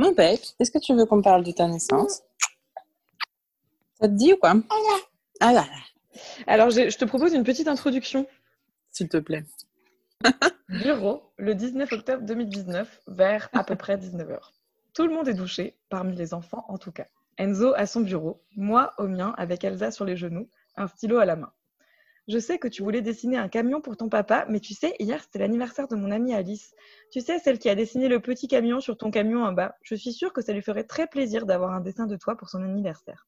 Mon pec, est-ce que tu veux qu'on parle de ta naissance? Ça te dit ou quoi? Ah là Alors, je te propose une petite introduction. S'il te plaît. Bureau, le 19 octobre 2019, vers à peu près 19h. Tout le monde est douché, parmi les enfants en tout cas. Enzo à son bureau, moi au mien avec Elsa sur les genoux, un stylo à la main. Je sais que tu voulais dessiner un camion pour ton papa, mais tu sais, hier c'était l'anniversaire de mon amie Alice. Tu sais, celle qui a dessiné le petit camion sur ton camion en bas. Je suis sûre que ça lui ferait très plaisir d'avoir un dessin de toi pour son anniversaire.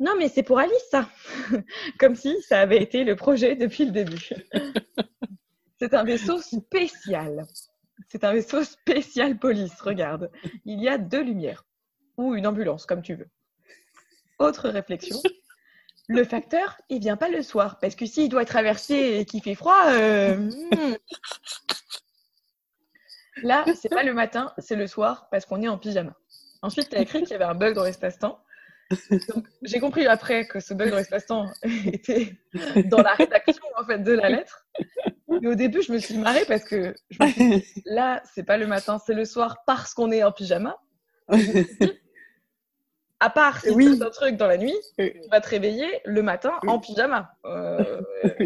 Non, mais c'est pour Alice, ça Comme si ça avait été le projet depuis le début. c'est un vaisseau spécial. C'est un vaisseau spécial police, regarde. Il y a deux lumières. Ou une ambulance, comme tu veux. Autre réflexion. Le facteur, il vient pas le soir. Parce que s'il doit traverser et qu'il fait froid, euh, hmm. là, c'est pas le matin, c'est le soir parce qu'on est en pyjama. Ensuite, tu as écrit qu'il y avait un bug dans l'espace-temps. J'ai compris après que ce bug dans l'espace-temps était dans la rédaction en fait de la lettre. Mais au début, je me suis marrée parce que je me suis là, c'est pas le matin, c'est le soir parce qu'on est en pyjama. À part si oui. un truc dans la nuit, tu vas te réveiller le matin en pyjama. Euh...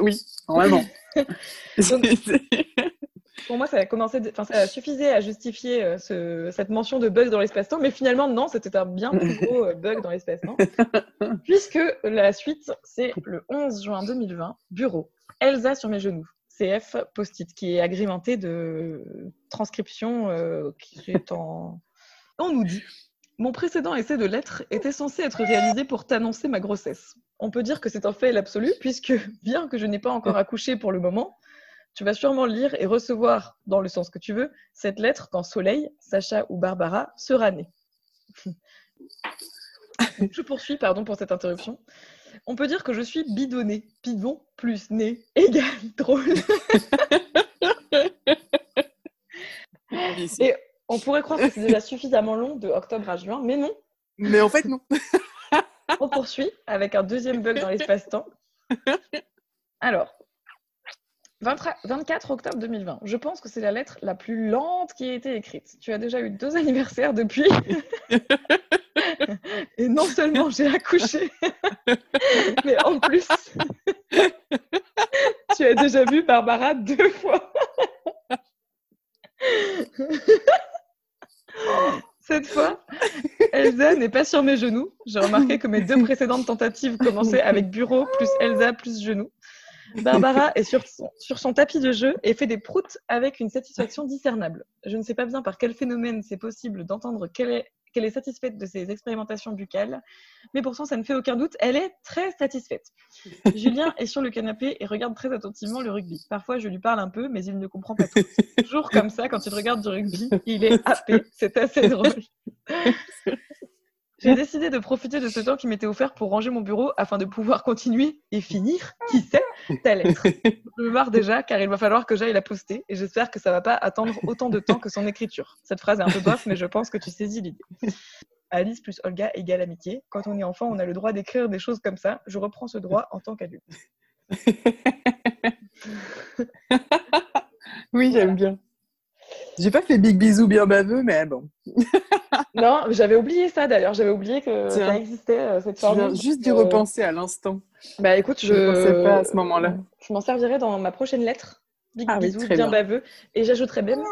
oui, vraiment. pour moi, ça a commencé, enfin, ça suffisait à justifier euh, ce... cette mention de bug dans l'espace-temps, mais finalement, non, c'était un bien plus gros euh, bug dans l'espace-temps. Puisque la suite, c'est le 11 juin 2020, bureau, Elsa sur mes genoux. CF post-it qui est agrémenté de transcription euh, qui est en. On nous dit mon précédent essai de lettres était censé être réalisé pour t'annoncer ma grossesse. On peut dire que c'est un fait l'absolu, puisque bien que je n'ai pas encore accouché pour le moment, tu vas sûrement lire et recevoir, dans le sens que tu veux, cette lettre quand Soleil, Sacha ou Barbara sera née. je poursuis, pardon pour cette interruption. On peut dire que je suis bidonnée. Bidon plus nez égale drôle. et on pourrait croire que c'est déjà suffisamment long de octobre à juin, mais non. Mais en fait, non. On poursuit avec un deuxième bug dans l'espace-temps. Alors, 24 octobre 2020. Je pense que c'est la lettre la plus lente qui a été écrite. Tu as déjà eu deux anniversaires depuis. Et non seulement j'ai accouché, mais en plus, tu as déjà vu Barbara deux fois. Cette fois, Elsa n'est pas sur mes genoux. J'ai remarqué que mes deux précédentes tentatives commençaient avec bureau plus Elsa plus genoux. Barbara est sur son, tapis de jeu et fait des proutes avec une satisfaction discernable. Je ne sais pas bien par quel phénomène c'est possible d'entendre qu'elle est, qu'elle est satisfaite de ses expérimentations buccales, mais pourtant ça ne fait aucun doute, elle est très satisfaite. Julien est sur le canapé et regarde très attentivement le rugby. Parfois je lui parle un peu, mais il ne comprend pas tout. Toujours comme ça, quand il regarde du rugby, il est happé. C'est assez drôle. J'ai décidé de profiter de ce temps qui m'était offert pour ranger mon bureau afin de pouvoir continuer et finir, qui sait, ta lettre. Je me marre déjà car il va falloir que j'aille la poster et j'espère que ça va pas attendre autant de temps que son écriture. Cette phrase est un peu bof, mais je pense que tu saisis l'idée. Alice plus Olga égale amitié. Quand on est enfant, on a le droit d'écrire des choses comme ça. Je reprends ce droit en tant qu'adulte. oui, j'aime bien. J'ai pas fait big bisous bien baveux, mais bon. non, j'avais oublié ça d'ailleurs. J'avais oublié que ça existait euh, cette forme. Je juste d'y repenser à l'instant. Bah écoute, je. ne pensais pas à ce moment-là. Je m'en servirai dans ma prochaine lettre. Big ah bisous bien, baveux. Et j'ajouterai même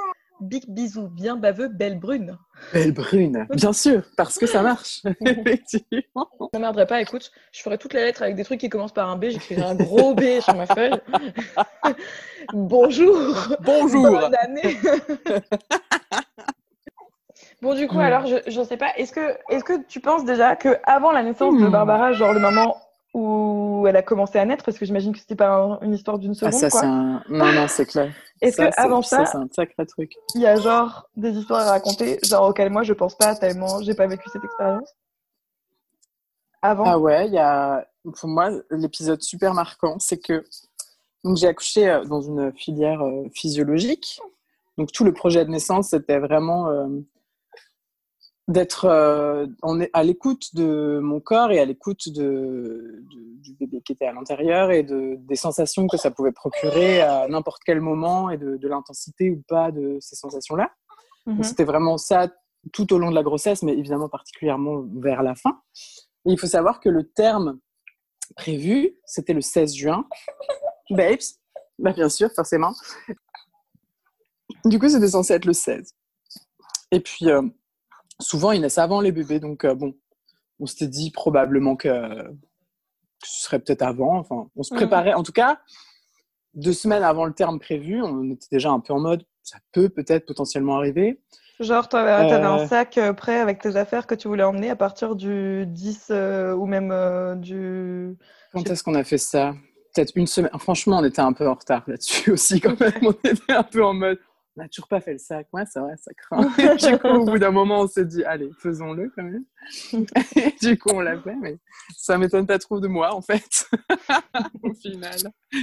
Big bisous bien baveux, belle brune. Belle brune, bien sûr, parce que ça marche, effectivement. Ça m'aiderait pas, écoute, je ferai toutes les lettres avec des trucs qui commencent par un B, j'écrirai un gros B sur ma feuille. Bonjour Bonjour Bonne année Bon, du coup, hmm. alors, je ne sais pas, est-ce que, est que tu penses déjà qu'avant la naissance de hmm. Barbara, genre le moment où elle a commencé à naître, parce que j'imagine que c'était pas une histoire d'une seconde. Ah, ça, un... Non, non, c'est clair. Est-ce qu'avant ça, c'est un sacré truc. Il y a genre des histoires à raconter, genre auxquelles moi je pense pas tellement, j'ai pas vécu cette expérience? Avant? Ah ouais, il y a. Pour moi, l'épisode super marquant, c'est que donc j'ai accouché euh, dans une filière euh, physiologique. Donc tout le projet de naissance, c'était vraiment. Euh, d'être euh, à l'écoute de mon corps et à l'écoute de, du bébé qui était à l'intérieur et de, des sensations que ça pouvait procurer à n'importe quel moment et de, l'intensité ou pas de ces sensations-là. Mhm. C'était vraiment ça tout au long de la grossesse, mais évidemment particulièrement vers la fin. Et il faut savoir que le terme prévu, c'était le 16 juin. Babes, bah bien sûr, forcément. Du coup, c'était censé être le 16. Et puis, euh, souvent, ils naissent avant les bébés, donc euh, bon, on s'était dit probablement que, ce serait peut-être avant. Enfin, on se préparait. En tout cas, deux semaines avant le terme prévu, on était déjà un peu en mode, ça peut peut-être potentiellement arriver. Genre, tu avais, un euh. sac prêt avec tes affaires que tu voulais emmener à partir du 10 ou même du... Quand est-ce qu'on a fait ça? Peut-être une semaine. Franchement, on était un peu en retard là-dessus aussi quand même. On était un peu en mode, on n'a toujours pas fait le sac. Ouais, c'est vrai, ça craint. du coup, au bout d'un moment, on s'est dit, allez, faisons-le quand même. du coup, on l'a fait, mais ça m'étonne pas trop de moi, en fait. au final,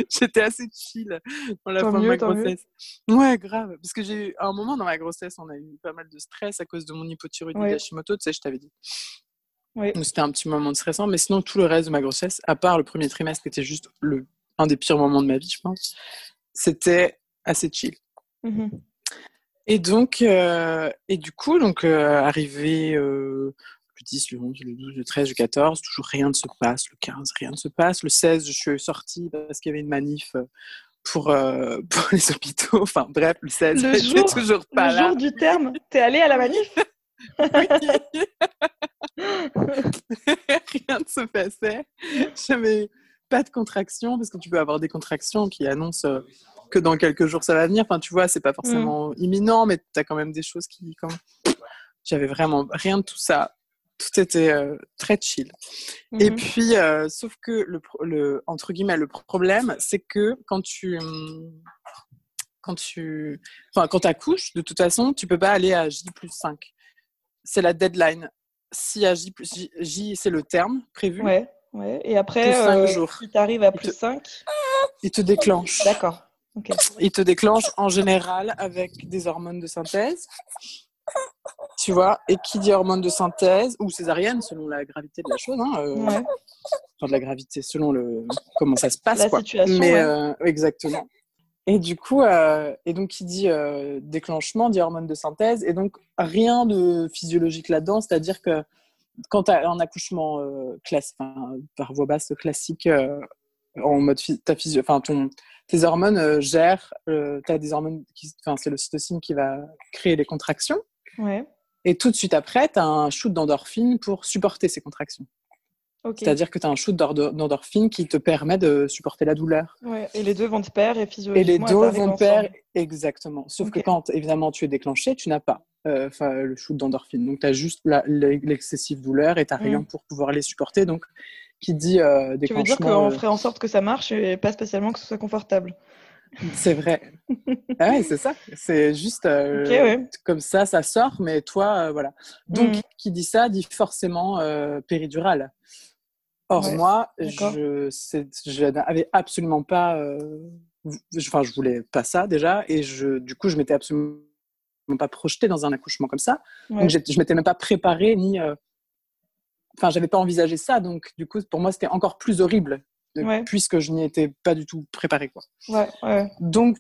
j'étais assez chill dans la fin de ma grossesse. Ouais, grave. Parce que j'ai eu, à un moment dans ma grossesse, on a eu pas mal de stress à cause de mon hypothyroïdie ouais. d'Hashimoto, tu sais, je t'avais dit. C'était un petit moment de stressant, mais sinon, tout le reste de ma grossesse, à part le premier trimestre qui était juste le, un des pires moments de ma vie, je pense, c'était assez chill. Mmh et donc, euh, et du coup, donc, euh, arrivé euh, le 10, le 11, le 12, le 13, le 14, toujours rien ne se passe. Le 15, rien ne se passe. Le 16, je suis sortie parce qu'il y avait une manif pour, pour les hôpitaux. Enfin, bref, le 16, le jour, toujours pas le jour du terme, t'es allée à la manif Rien ne se passait. J'avais pas de contraction parce que tu peux avoir des contractions qui annoncent que dans quelques jours ça va venir. Enfin, tu vois, c'est pas forcément mm. imminent, mais tu as quand même des choses qui. Comme... J'avais vraiment rien de tout ça. Tout était euh, très chill. Et mm-hmm. puis, euh, sauf que le, le, entre guillemets, le problème, c'est que quand tu. Quand tu. Enfin, quand accouches, de toute façon, tu peux pas aller à J plus 5. C'est la deadline. Si à J plus J, c'est le terme prévu. Ouais, ouais. Et après, euh, jours. si tu arrives à plus 5. Il te déclenche. D'accord. Il te déclenche en général avec des hormones de synthèse. Tu vois, et qui dit hormones de synthèse, ou césarienne, selon la gravité de la chose, hein, euh, enfin de la gravité, selon le comment ça se passe. La quoi. situation. Mais, euh, exactement. Et du coup, euh, et donc qui dit déclenchement, dit hormones de synthèse, et donc rien de physiologique là-dedans, c'est-à-dire que quand tu as un accouchement classe, par voie basse classique, en mode ta physio, enfin ton tes hormones euh, gèrent, euh, tu as des hormones, qui, c'est le cytocine qui va créer les contractions. Et tout de suite après, tu as un shoot d'endorphine pour supporter ces contractions. C'est-à-dire que tu as un shoot d'endorphine qui te permet de supporter la douleur. Et les deux vont de pair et physiologiquement. Et les deux vont de pair, exactement. Sauf que quand, évidemment, tu es déclenché, tu n'as pas euh, le shoot d'endorphine. Donc, tu as juste l'excessive douleur et tu n'as rien pour pouvoir les supporter. Donc, qui dit euh, Tu veux dire qu'on ferait en sorte que ça marche et pas spécialement que ce soit confortable c'est vrai. ah ouais, c'est ça. C'est juste euh, comme ça, ça sort, mais toi, euh, voilà. Donc, mm. qui dit ça dit forcément euh, péridurale. Or, moi, je, je n'avais absolument pas. Enfin, je voulais pas ça déjà, et je, du coup, je m'étais absolument pas projetée dans un accouchement comme ça. Donc, je m'étais même pas préparée ni enfin, j'avais pas envisagé ça, donc du coup, pour moi, c'était encore plus horrible, puisque je n'y étais pas du tout préparée, quoi. Donc,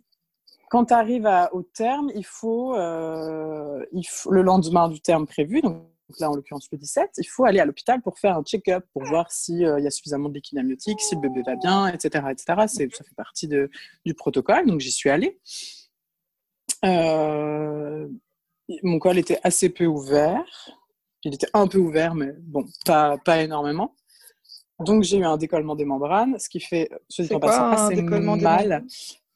quand tu arrives au terme, il faut, euh, il faut, le lendemain du terme prévu, donc là en l'occurrence le 17, il faut aller à l'hôpital pour faire un check-up, pour voir s'il euh, y a suffisamment de liquide amniotique, si le bébé va bien, etc. etc. ça fait partie de, du protocole, donc j'y suis allée. Euh, mon col était assez peu ouvert. Il était un peu ouvert, mais bon, pas, pas énormément. Donc j'ai eu un décollement des membranes, ce qui fait, ce dit en passant, assez mal.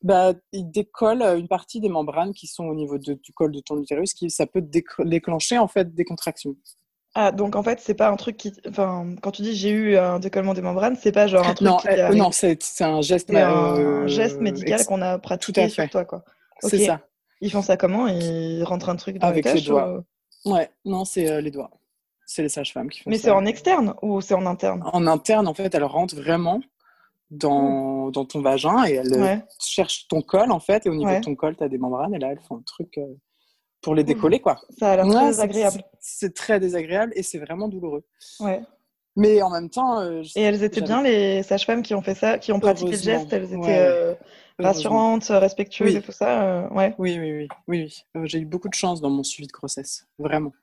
Bah, il décolle une partie des membranes qui sont au niveau de, du col de ton utérus, qui ça peut déclencher en fait des contractions. Ah, donc en fait, c'est pas un truc qui. Enfin, quand tu dis j'ai eu un décollement des membranes, c'est pas genre un truc. Non, qui euh, non c'est un geste. un euh, geste médical qu'on a pratiqué sur toi, quoi. C'est ça. Ils font ça comment? Ils rentrent un truc dans Avec les, les doigts. Ouais, non, c'est euh, les doigts c'est les sages-femmes qui font Mais c'est en externe ou c'est en interne? En interne, en fait, elle rentre vraiment dans, dans ton vagin et elle euh, cherche ton col, en fait. Et au niveau de ton col, tu as des membranes et là, elles font un truc euh, pour les décoller, quoi. Ça a l'air très désagréable. C'est très désagréable et c'est vraiment douloureux. Ouais. Mais en même temps. Euh, et elles étaient bien, les sages-femmes qui ont fait ça, qui ont pratiqué le geste Elles étaient. rassurante, respectueuse et tout ça. ouais. Oui, oui, oui. oui, oui. j'ai eu beaucoup de chance dans mon suivi de grossesse, vraiment.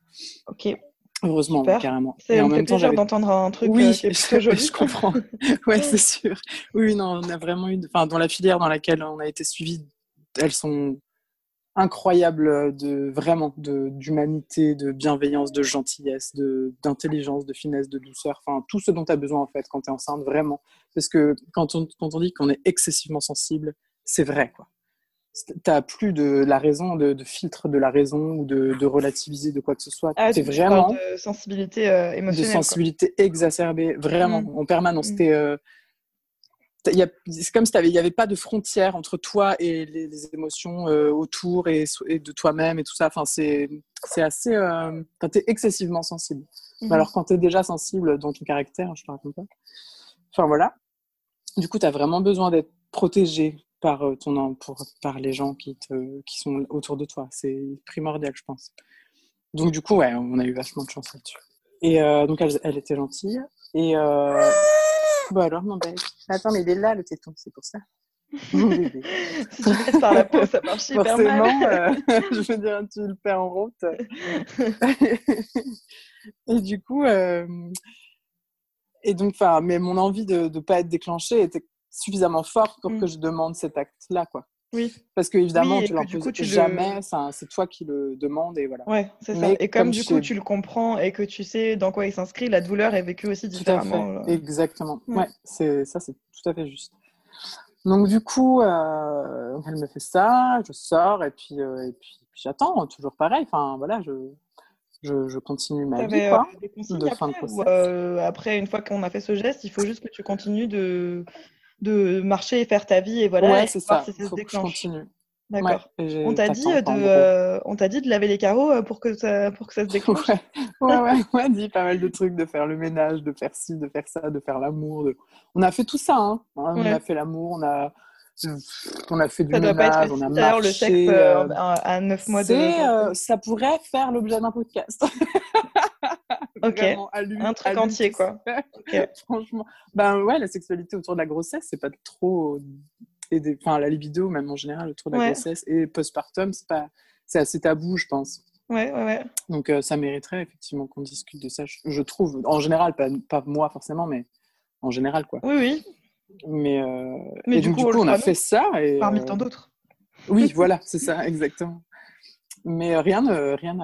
Ok. Heureusement, carrément. C'est en même temps, d'entendre un truc oui, qui est joli. je comprends. ouais, c'est sûr. Oui, non, on a vraiment eu, enfin, dans la filière dans laquelle on a été suivi, elles sont incroyables de vraiment de d'humanité, de bienveillance, de gentillesse, de d'intelligence, de finesse, de douceur, enfin tout ce dont tu as besoin en fait quand tu es enceinte vraiment parce que quand on quand on dit qu'on est excessivement sensible, c'est vrai quoi t'as plus de la raison, de, filtre de la raison ou de, relativiser de quoi que ce soit. Ah, es vraiment de sensibilité euh, émotionnelle. De sensibilité exacerbée, vraiment, mm. en permanence. Mm. Euh, c'est comme si il n'y avait pas de frontière entre toi et les, émotions euh, autour et, de toi-même et tout ça. Enfin, c'est assez. Euh, tu es excessivement sensible. Mm-hmm. Alors, quand tu es déjà sensible dans ton caractère, je te raconte pas. Enfin, voilà. Du coup, tu as vraiment besoin d'être protégé par, euh, ton, pour, par les gens qui, te, qui sont autour de toi. C'est primordial, je pense. Donc, du coup, ouais, on a eu vachement de chance là-dessus. Et euh, donc, elle, elle, était gentille. Et euh... bon, alors, mon bébé. Attends, mais il est là, le téton, c'est pour ça. Mon bébé. tu par la peau, ça marche hyper Forcément, mal. Euh, je veux dire, tu le perds en route. et du coup, euh, et donc, enfin, mais mon envie de ne pas être déclenchée était suffisamment fort pour mm. que je demande cet acte-là, quoi. Oui. Parce que évidemment, tu l'imposes jamais, c'est toi qui le demandes et voilà. Ouais, c'est ça. Et comme, du coup, tu le comprends et que tu sais dans quoi il s'inscrit, la douleur est vécue aussi différemment. Exactement. Mm. Ouais, c'est ça, c'est tout à fait juste. Donc du coup, euh, elle me fait ça, je sors et puis, euh, et puis, j'attends, toujours pareil. Enfin voilà, je, je, je, continue ma vie quoi, euh, de fin de après, une fois qu'on a fait ce geste, il faut juste que tu continues de de marcher et faire ta vie et voilà. Ouais, c'est ça. Si ça Faut que je continue. D'accord. on t'a dit de, euh, on t'a dit de laver les carreaux euh, pour que ça, pour que ça se déclenche. ouais, ouais, on m'a dit pas mal de trucs, de faire le ménage, de faire ci, de faire ça, de faire l'amour. On a fait tout ça, hein. On a fait l'amour, on a, on a fait du ménage, on a marché. le sexe euh, à 9 mois de. ça pourrait faire l'objet d'un podcast. ok. un truc entier, quoi. Franchement. Ben ouais, la sexualité autour de la grossesse, c'est pas trop. Enfin, la libido, même en général, autour de la grossesse et postpartum, c'est pas. C'est assez tabou, je pense. Ouais, ouais, ouais. Donc, euh, ça mériterait effectivement qu'on discute de ça, je, trouve. En général, pas, pas moi forcément, mais en général, quoi. Oui, oui. Mais, euh... mais du, coup, on, a fait ça. Et, Parmi tant d'autres. Oui, voilà, c'est ça, exactement. Mais rien rien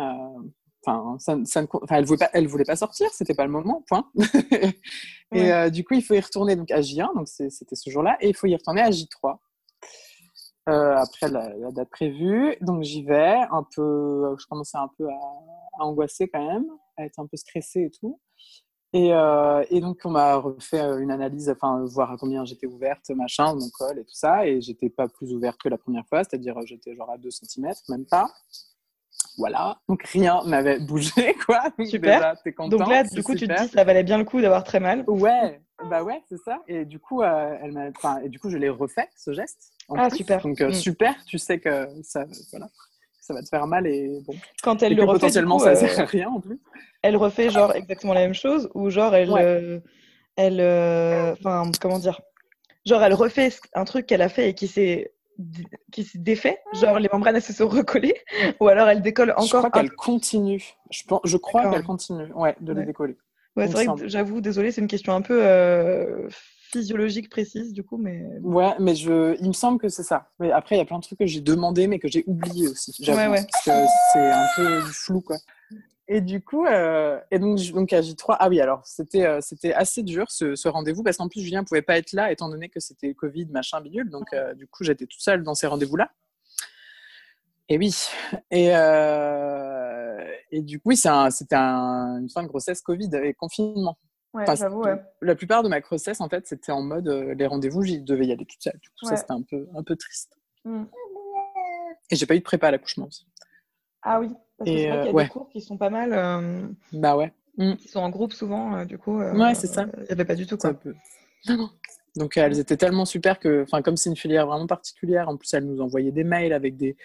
Enfin, ça, ça elle voulait pas, elle voulait pas sortir, c'était pas le moment, point. et euh, du coup, il faut y retourner donc à J1, donc c'était ce jour-là, et il faut y retourner à J3 euh, après la, date prévue. Donc j'y vais, un peu, je commençais un peu à, angoisser quand même, à être un peu stressée et tout. Et, euh, et donc on m'a refait une analyse, enfin voir à combien j'étais ouverte, machin, mon col et tout ça, et j'étais pas plus ouverte que la première fois, c'est-à-dire j'étais genre à 2 cm, même pas. Voilà, donc rien n'avait bougé, quoi. Donc Super. Déjà, donc là, du coup, tu te dis, ça valait bien le coup d'avoir très mal. Ouais, bah ouais, c'est ça. Et du coup, euh, elle m'a, enfin, et du coup, je l'ai refait ce geste. ah super. Donc euh, mm. super, tu sais que ça, voilà, ça va te faire mal et bon. Quand elle le refait, potentiellement, ça sert à rien en plus. Elle refait genre exactement la même chose ou genre elle, euh, elle, enfin, comment dire, genre elle refait un truc qu'elle a fait et qui s'est qui se défait, genre les membranes elles se sont recollées, ou alors elles décollent encore. Je crois qu'elle continue. Je, pense, je crois qu'elle continue, ouais, de les décoller. Ouais, c'est vrai que j'avoue, désolé, c'est une question un peu euh, physiologique précise du coup, mais. Ouais, mais je, il me semble que c'est ça. Mais après, il y a plein de trucs que j'ai demandé, mais que j'ai oublié aussi. Ouais, ouais. Parce que c'est un peu du flou, quoi. Et du coup, euh, et donc, donc à J3, ah oui, alors c'était euh, c'était assez dur ce, ce rendez-vous parce qu'en plus Julien ne pouvait pas être là étant donné que c'était Covid, machin, bidule. Donc euh, du coup, j'étais toute seule dans ces rendez-vous-là. Et oui. Et, et du coup, oui, c'était un, une fin de grossesse Covid et confinement. Ouais, j'avoue, ouais. La plupart de ma grossesse, en fait, c'était en mode les rendez-vous, j'y devais y aller toute seule. Du coup, ça, c'était un peu, un peu triste. Mm. Et j'ai pas eu de prépa à l'accouchement aussi. Ah oui. Parce que c'est vrai qu'il y a des cours qui sont pas mal. Euh, bah ouais. Mm. Qui sont en groupe souvent, euh, du coup. Euh, ouais, c'est ça. Il n'y avait pas du tout quoi. Donc elles étaient tellement super que, enfin comme c'est une filière vraiment particulière, en plus elles nous envoyaient des mails avec des,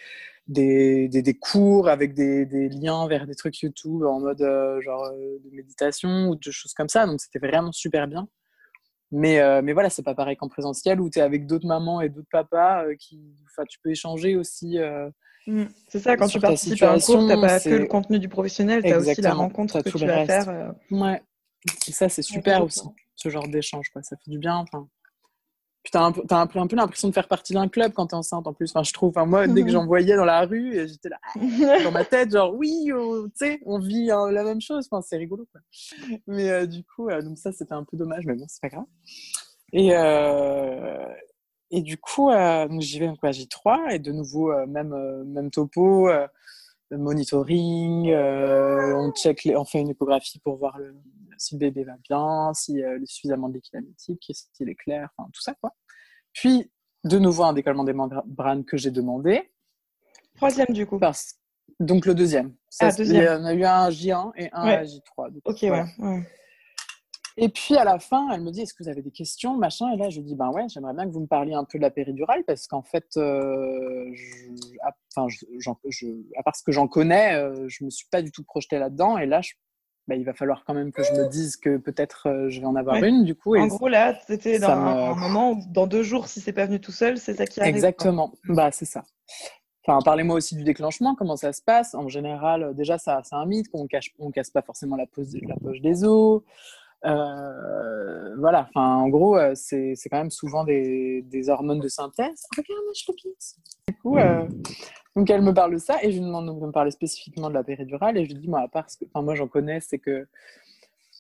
des, des, cours, avec des, des, liens vers des trucs YouTube en mode genre de méditation ou de choses comme ça. Donc c'était vraiment super bien. Mais, euh, mais voilà, c'est pas pareil qu'en présentiel où tu es avec d'autres mamans et d'autres papas euh, qui, enfin, tu peux échanger aussi. Euh, mm. c'est ça, quand tu participes à un cours, tu pas que le contenu du professionnel, tu as aussi la rencontre que tu vas faire. Ouais, et ça, c'est super aussi, ce genre d'échange. Ça fait du bien. Enfin, puis t'as un, peu, un peu, l'impression de faire partie d'un club quand t'es enceinte en plus. Enfin, je trouve. Enfin, moi, dès que j'en voyais dans la rue, j'étais là, dans ma tête, genre, oui, oh, tu sais, on vit hein, la même chose. Enfin, c'est rigolo, quoi. Mais euh, du coup, euh, donc ça, c'était un peu dommage, mais bon, c'est pas grave. Et, euh, et du coup, j'y vais quoi, J3, et de nouveau, même, même topo, monitoring, on, check on fait une échographie pour voir le, si le bébé va bien, s'il a suffisamment de liquide s'il est clair, enfin tout ça quoi. Puis de nouveau un décollement des membranes que j'ai demandé. Troisième du coup. Donc le deuxième. ah, deuxième. Il y en a eu un J1 et un J3. ok, ouais. Et puis à la fin, elle me dit Est-ce que vous avez des questions machin? Et là, je dis Ben ouais, j'aimerais bien que vous me parliez un peu de la péridurale parce qu'en fait, euh, à, enfin, à part ce que j'en connais, euh, je me suis pas du tout projetée là-dedans. Et là, je bah, il va falloir quand même que je me dise que peut-être euh, je vais en avoir une, du coup. En gros, là, c'était dans un, moment où, dans deux jours, si c'est pas venu tout seul, c'est ça qui arrive. Exactement, bah, c'est ça. Enfin, parlez-moi aussi du déclenchement, comment ça se passe? En général, déjà, ça, c'est un mythe qu'on cache, on casse pas forcément la, la poche des os. Euh, voilà, enfin, en gros, c'est, c'est quand même souvent des, des, hormones de synthèse. Regarde, je coup, donc elle me parle de ça et je lui demande de me parler spécifiquement de la péridurale et je lui dis moi à part ce que enfin moi j'en connais c'est que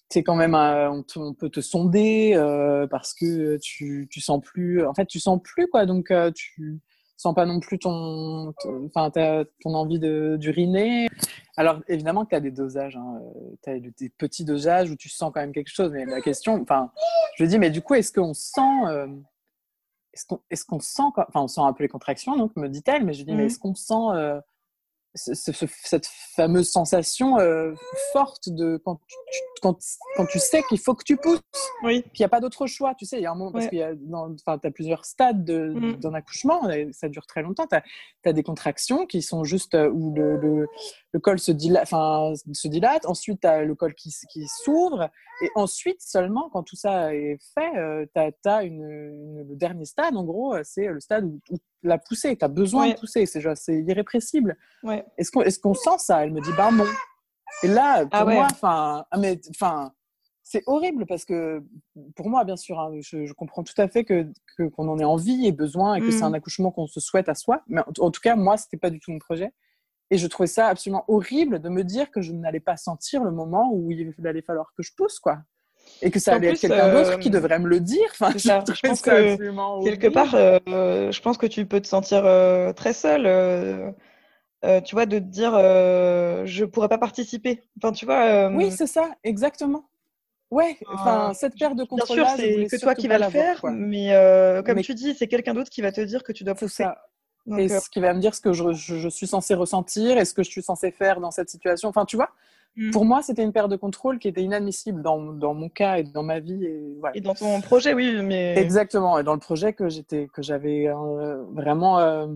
c'est quand même on, peut te sonder euh, parce que tu, tu sens plus en fait tu sens plus quoi. Donc euh, tu sens pas non plus ton enfin ton envie d'uriner alors évidemment que tu as des dosages hein, tu as des petits dosages où tu sens quand même quelque chose mais la question enfin je dis mais du coup est-ce qu'on sent euh, est-ce qu'on sent, enfin on sent un peu les contractions, donc me dit-elle, mais je dis, mais mmh. est-ce qu'on sent euh, cette fameuse sensation euh, forte de quand tu, quand, quand tu sais qu'il faut que tu pousses, oui. qu'il n'y a pas d'autre choix, tu sais, il y a un moment, parce que tu as plusieurs stades mmh. d'un accouchement, ça dure très longtemps, tu as, des contractions qui sont juste euh, où le, le, le col se dilate, enfin, se dilate, ensuite tu as le col qui, qui s'ouvre, et ensuite seulement, quand tout ça est fait, euh, tu as, une, le dernier stade, en gros, c'est le stade où, la poussée, tu as besoin de pousser, c'est irrépressible. Est-ce qu'on est qu'on sent ça? Elle me dit, bah non. Et là, pour ah moi, enfin, ah, mais, enfin, c'est horrible parce que pour moi, bien sûr, hein, je, comprends tout à fait que qu'on en ait envie et besoin et que c'est un mmh. accouchement qu'on se souhaite à soi. Mais en, tout cas, moi, c'était pas du tout mon projet. Et je trouvais ça absolument horrible de me dire que je n'allais pas sentir le moment où il allait falloir que je pousse, quoi. Et que ça allait être quelqu'un d'autre qui euh, devrait me le dire. Enfin, je, je pense que quelque part, euh, je pense que tu peux te sentir euh, très seule tu vois, de te dire je pourrais pas participer. Enfin, tu vois. Oui, c'est ça, exactement. Ouais, enfin, cette paire de contrôle Bien sûr, c'est que toi qui vas le faire, mais comme tu dis, c'est quelqu'un d'autre qui va te dire que tu dois pousser. Ça. Et ce qui va me dire ce que je, suis censée ressentir et ce que je suis censée faire dans cette situation. Enfin, tu vois, mmh. pour moi, c'était une paire de contrôle qui était inadmissible dans, dans, mon cas et dans ma vie. Et, voilà. et dans ton projet, oui, mais. Exactement, et dans le projet que j'avais vraiment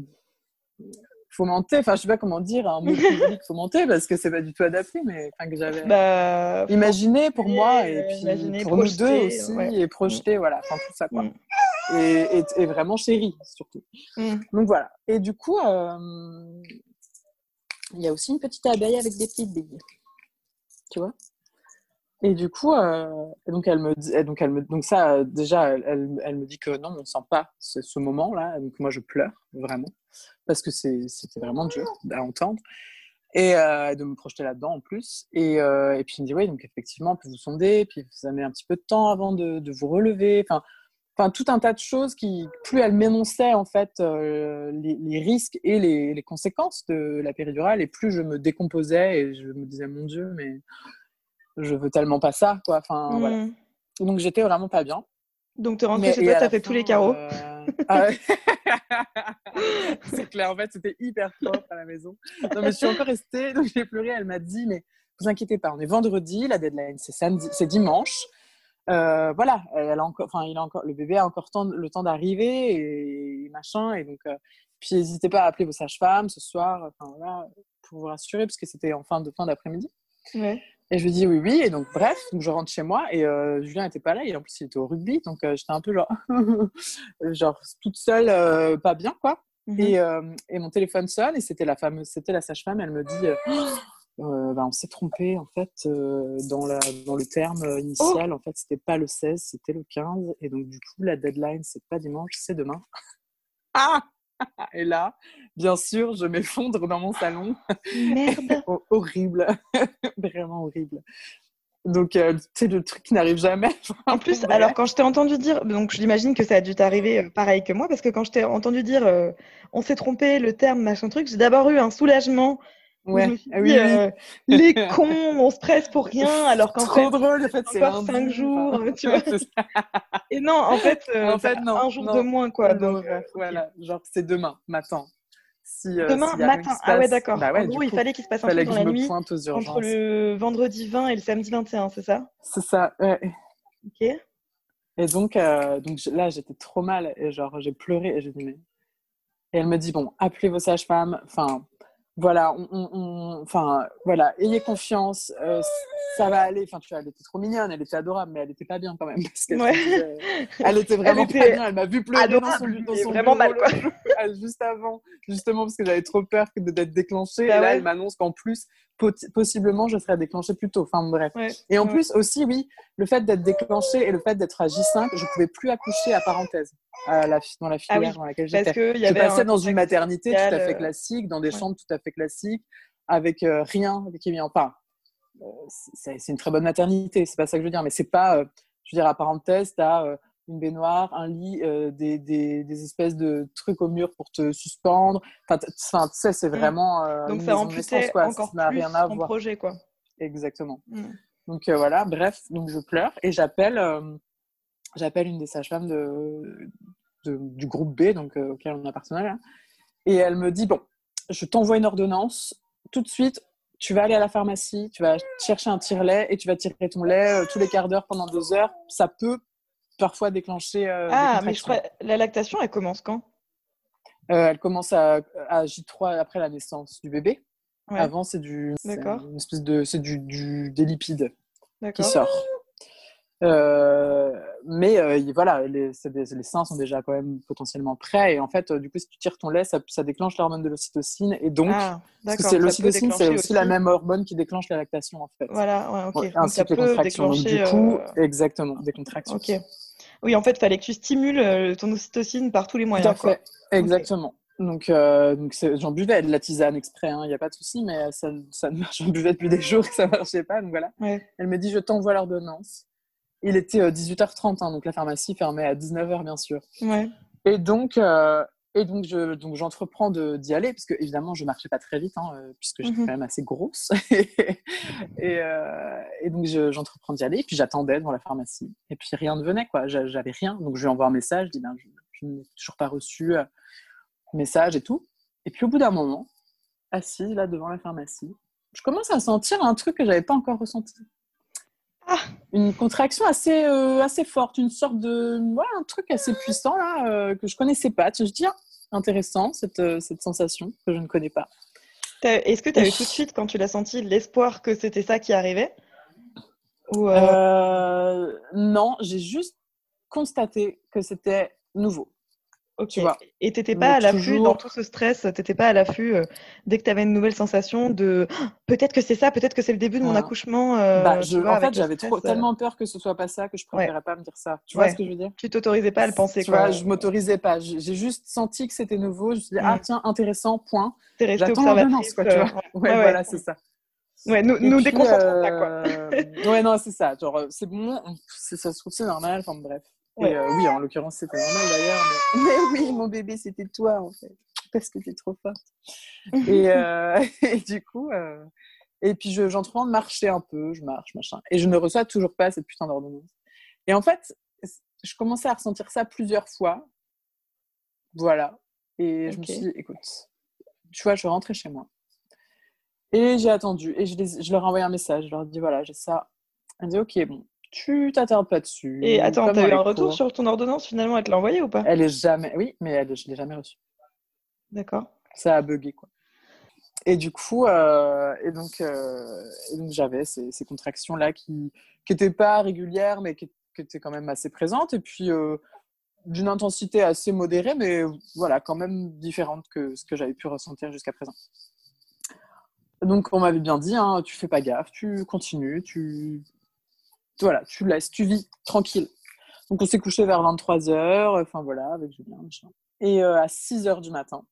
fomenter, enfin je sais pas comment dire, un mot public fomenter parce que c'est pas du tout adapté, mais enfin que j'avais bah, imaginé pour moi et puis pour nous deux aussi et projeté, voilà, enfin tout ça quoi. Mm. Et, et, vraiment chérie surtout. Mm. Donc voilà. Et du coup, euh, il y a aussi une petite abeille avec des petites billes, tu vois. Et du coup, euh, donc elle me dit, donc elle me, donc ça déjà, elle, me dit que non, on sent pas ce, moment-là. Donc moi, je pleure vraiment parce que c'était vraiment dur à entendre et euh, de me projeter là-dedans en plus. Et, euh, et, puis il me dit oui, donc effectivement, peut vous sonder, puis ça met un petit peu de temps avant de, vous relever. Enfin, tout un tas de choses qui, plus elle m'énonçait en fait euh, les, les, risques et les, les, conséquences de la péridurale, et plus je me décomposais et je me disais mon Dieu, mais je veux tellement pas ça, quoi. Enfin, voilà. Mmh. Donc j'étais vraiment pas bien. Donc tu es rentrée chez toi, tu as fait tous les carreaux. Ah c'est clair, en fait, c'était hyper propre à la maison. Non, mais je suis encore restée, donc j'ai pleuré. Elle m'a dit, mais vous inquiétez pas, on est vendredi, la deadline c'est samedi, c'est dimanche. Euh, voilà, elle a encore, enfin, il a encore, le bébé a encore temps, le temps d'arriver et, machin, et donc, euh, puis n'hésitez pas à appeler vos sages-femmes ce soir, enfin voilà, pour vous rassurer, parce que c'était en fin de fin d'après-midi. Ouais. Et je lui dis oui, oui. Et donc, bref, donc je rentre chez moi et euh, Julien n'était pas là. Et en plus, il était au rugby. Donc, euh, j'étais un peu genre, genre toute seule, euh, pas bien, quoi. Mhm. Et, et mon téléphone sonne et c'était la fameuse, c'était la sage-femme. Elle me dit, bah, on s'est trompé en fait dans, la, dans le terme initial. En fait, c'était pas le 16, c'était le 15. Et donc, du coup, la deadline, c'est pas dimanche, c'est demain. Ah Et là, bien sûr, je m'effondre dans mon salon. Merde. Ho- horrible, vraiment horrible. Donc, euh, c'est le truc qui n'arrive jamais. En plus, alors quand je t'ai entendu dire, donc j'imagine que ça a dû t'arriver euh, pareil que moi, parce que quand je t'ai entendu dire euh, on s'est trompé, le terme, machin truc, j'ai d'abord eu un soulagement. Ouais. Je me suis dit, oui, oui. euh, les cons, on se presse pour rien, alors qu'en fait, drôle, en fait, c'est encore cinq jours, enfin. tu vois. Et non, en fait, euh, En fait, t'as non, un jour non. de moins, quoi. Donc, euh. Voilà, genre c'est demain, matin. Si, euh, Demain matin. Ah ouais, d'accord. Bah ouais, en gros, il fallait qu'il se passe un truc dans la nuit entre le vendredi 20 et le samedi 21, c'est ça? C'est ça, ouais. Ok. Et donc, donc là, j'étais trop mal et genre, j'ai pleuré et j'ai dit, mais. Et elle me dit, bon, appelez vos sages-femmes, enfin, voilà, on, on- on- enfin, voilà, ayez confiance, euh, ça va aller. Enfin, tu vois, elle était trop mignonne, elle était adorable, mais elle était pas bien quand même. Parce Ouais. se disait- elle était vraiment était pas bien, elle m'a vu pleurer dans son, adorable, dans son vraiment mal, quoi. juste avant, justement parce que j'avais trop peur que d'être déclenchée. Bah et là, ouais. elle m'annonce qu'en plus, possiblement, je serais déclenchée plus tôt. Enfin, bref. Ouais. Et en Ouais. plus aussi, oui, le fait d'être déclenché et le fait d'être à J5, je pouvais plus accoucher à parenthèse à la, dans la Ah filière oui, dans laquelle j'étais. Je passais un dans une maternité tout à fait euh, classique, dans des ouais. chambres tout à fait classiques, avec euh, rien qui vient. Enfin, euh, c'est c'est une très bonne maternité, c'est pas ça que je veux dire, mais c'est pas, euh, je veux dire, à parenthèse, tu as une baignoire, un lit, euh, des, des, des espèces de trucs au mur pour te suspendre. Enfin, tu sais, c'est vraiment. euh, Mm. Donc ça amputait quoi. encore Ça n'a plus rien à ton voir. projet, quoi. Exactement. Mm. Donc euh, voilà, bref, donc je pleure et j'appelle j'appelle une des sages-femmes de, de- du groupe B, donc auquel on appartenait là, et elle me dit bon, je t'envoie une ordonnance tout de suite. Tu vas aller à la pharmacie, tu vas chercher un tire-lait et tu vas tirer ton lait tous les quarts d'heure pendant deux heures. Ça peut parfois déclencher. euh, des Ah, mais je crois la lactation, elle commence quand? Euh, elle commence à, à J3 après la naissance du bébé. Ouais. Avant, c'est du, une espèce de, c'est du, du, des lipides qui sort. Euh, mais voilà, les, des- les seins sont déjà quand même potentiellement prêts. Et en fait, du coup, si tu tires ton lait, ça, ça déclenche l'hormone de l'ocytocine. Et donc, Ah, c'est l'ocytocine, c'est aussi, la même hormone qui déclenche la lactation, en fait. Voilà, ouais, ok. Ainsi que les contractions. Donc, du coup, exactement, des contractions. Ok. Oui, en fait, il fallait que tu stimules euh, ton ocytocine par tous les Tout moyens. quoi. fait, exactement. Donc, euh, donc j'en buvais de la tisane exprès, il n'y a pas de souci, mais ça, ça ne marche. J'en buvais depuis des jours et ça ne marchait pas. Donc voilà. Ouais. Elle me dit Je t'envoie l'ordonnance. Il était euh, 18h30, hein, donc la pharmacie fermait à 19h, bien sûr. Ouais. Et donc, euh, et donc, je, donc j'entreprends d'y aller, parce que évidemment, je marchais pas très vite, hein, euh, puisque j'étais Mhm. quand même assez grosse. et, euh, et donc, je- j'entreprends d'y aller, et puis j'attendais devant la pharmacie. Et puis rien ne venait, quoi. J'a- J'avais rien. Donc, je lui envoie un message, je dis ben, je, je n'ai toujours pas reçu euh, message et tout. Et puis, au bout d'un moment, assise là devant la pharmacie, je commence à sentir un truc que j'avais pas encore ressenti. Ah. Une contraction assez, euh, assez forte, une sorte de. Voilà, un truc assez puissant là, euh, que je connaissais pas. Je dis, ah, intéressant cette, euh, cette sensation que je ne connais pas. Est-ce que tu as eu tout de suite, quand tu l'as senti, l'espoir que c'était ça qui arrivait? Ou Euh, non, j'ai juste constaté que c'était nouveau. Ok. tu vois. Et t'étais pas à l'affût dans tout ce stress, t'étais pas à l'affût euh, dès que tu avais une nouvelle sensation de Ah, peut-être que c'est ça, peut-être que c'est le début de mon Ah. accouchement. euh, Bah, je- vois, en fait, j'avais euh, tellement peur que ce soit pas ça que je Ouais. préférais pas me dire ça. Tu vois Ouais. ce que je veux dire? Tu t'autorisais pas à le penser. Tu quoi. vois, je m'autorisais pas. J'ai juste senti que c'était nouveau. Je me suis dit, Mm. ah tiens, intéressant, point. T'es observatrice. l'ordonnance, quoi, tu euh, vois. ouais. Ouais, voilà, c'est ça. Ouais, nous, nous puis, déconcentrons pas, quoi. euh, ouais, non, c'est ça. Genre, euh, c'est bon, ça se trouve, c'est normal. Enfin, bref. Ouais. Et euh, oui, en l'occurrence, c'était normal d'ailleurs. Mais... mais oui, mon bébé, c'était toi, en fait. Parce que t'es trop forte. Et, euh, et du coup, euh, et puis je- j'entreprends de marcher un peu, je marche, machin. Et je ne reçois toujours pas cette putain d'ordonnance. Et en fait, je commençais à ressentir ça plusieurs fois. Voilà. Et je me suis dit, écoute, tu vois, je rentrais chez moi. Et j'ai attendu. Et je, les- je leur ai envoyé un message. Je leur ai dit, voilà, j'ai ça. Elle dit, ok, bon, tu t'attardes pas dessus. Et attends, t'as eu un retour cours. sur ton ordonnance finalement Elle te l'a envoyé ou pas? Elle est jamais. Oui, mais elle, je l'ai jamais reçue. D'accord. Ça a bugué, quoi. Et du coup, euh, et donc, euh, et donc j'avais ces, ces contractions-là qui n'étaient pas régulières, mais qui, qui, étaient quand même assez présentes. Et puis, euh, d'une intensité assez modérée, mais voilà, quand même différente que ce que j'avais pu ressentir jusqu'à présent. Donc, on m'avait bien dit, hein, tu fais pas gaffe, tu continues, tu, voilà, tu laisses, tu vis tranquille. Donc, on s'est couché vers 23h, enfin voilà, avec Julien, machin. Et euh, à 6h du matin,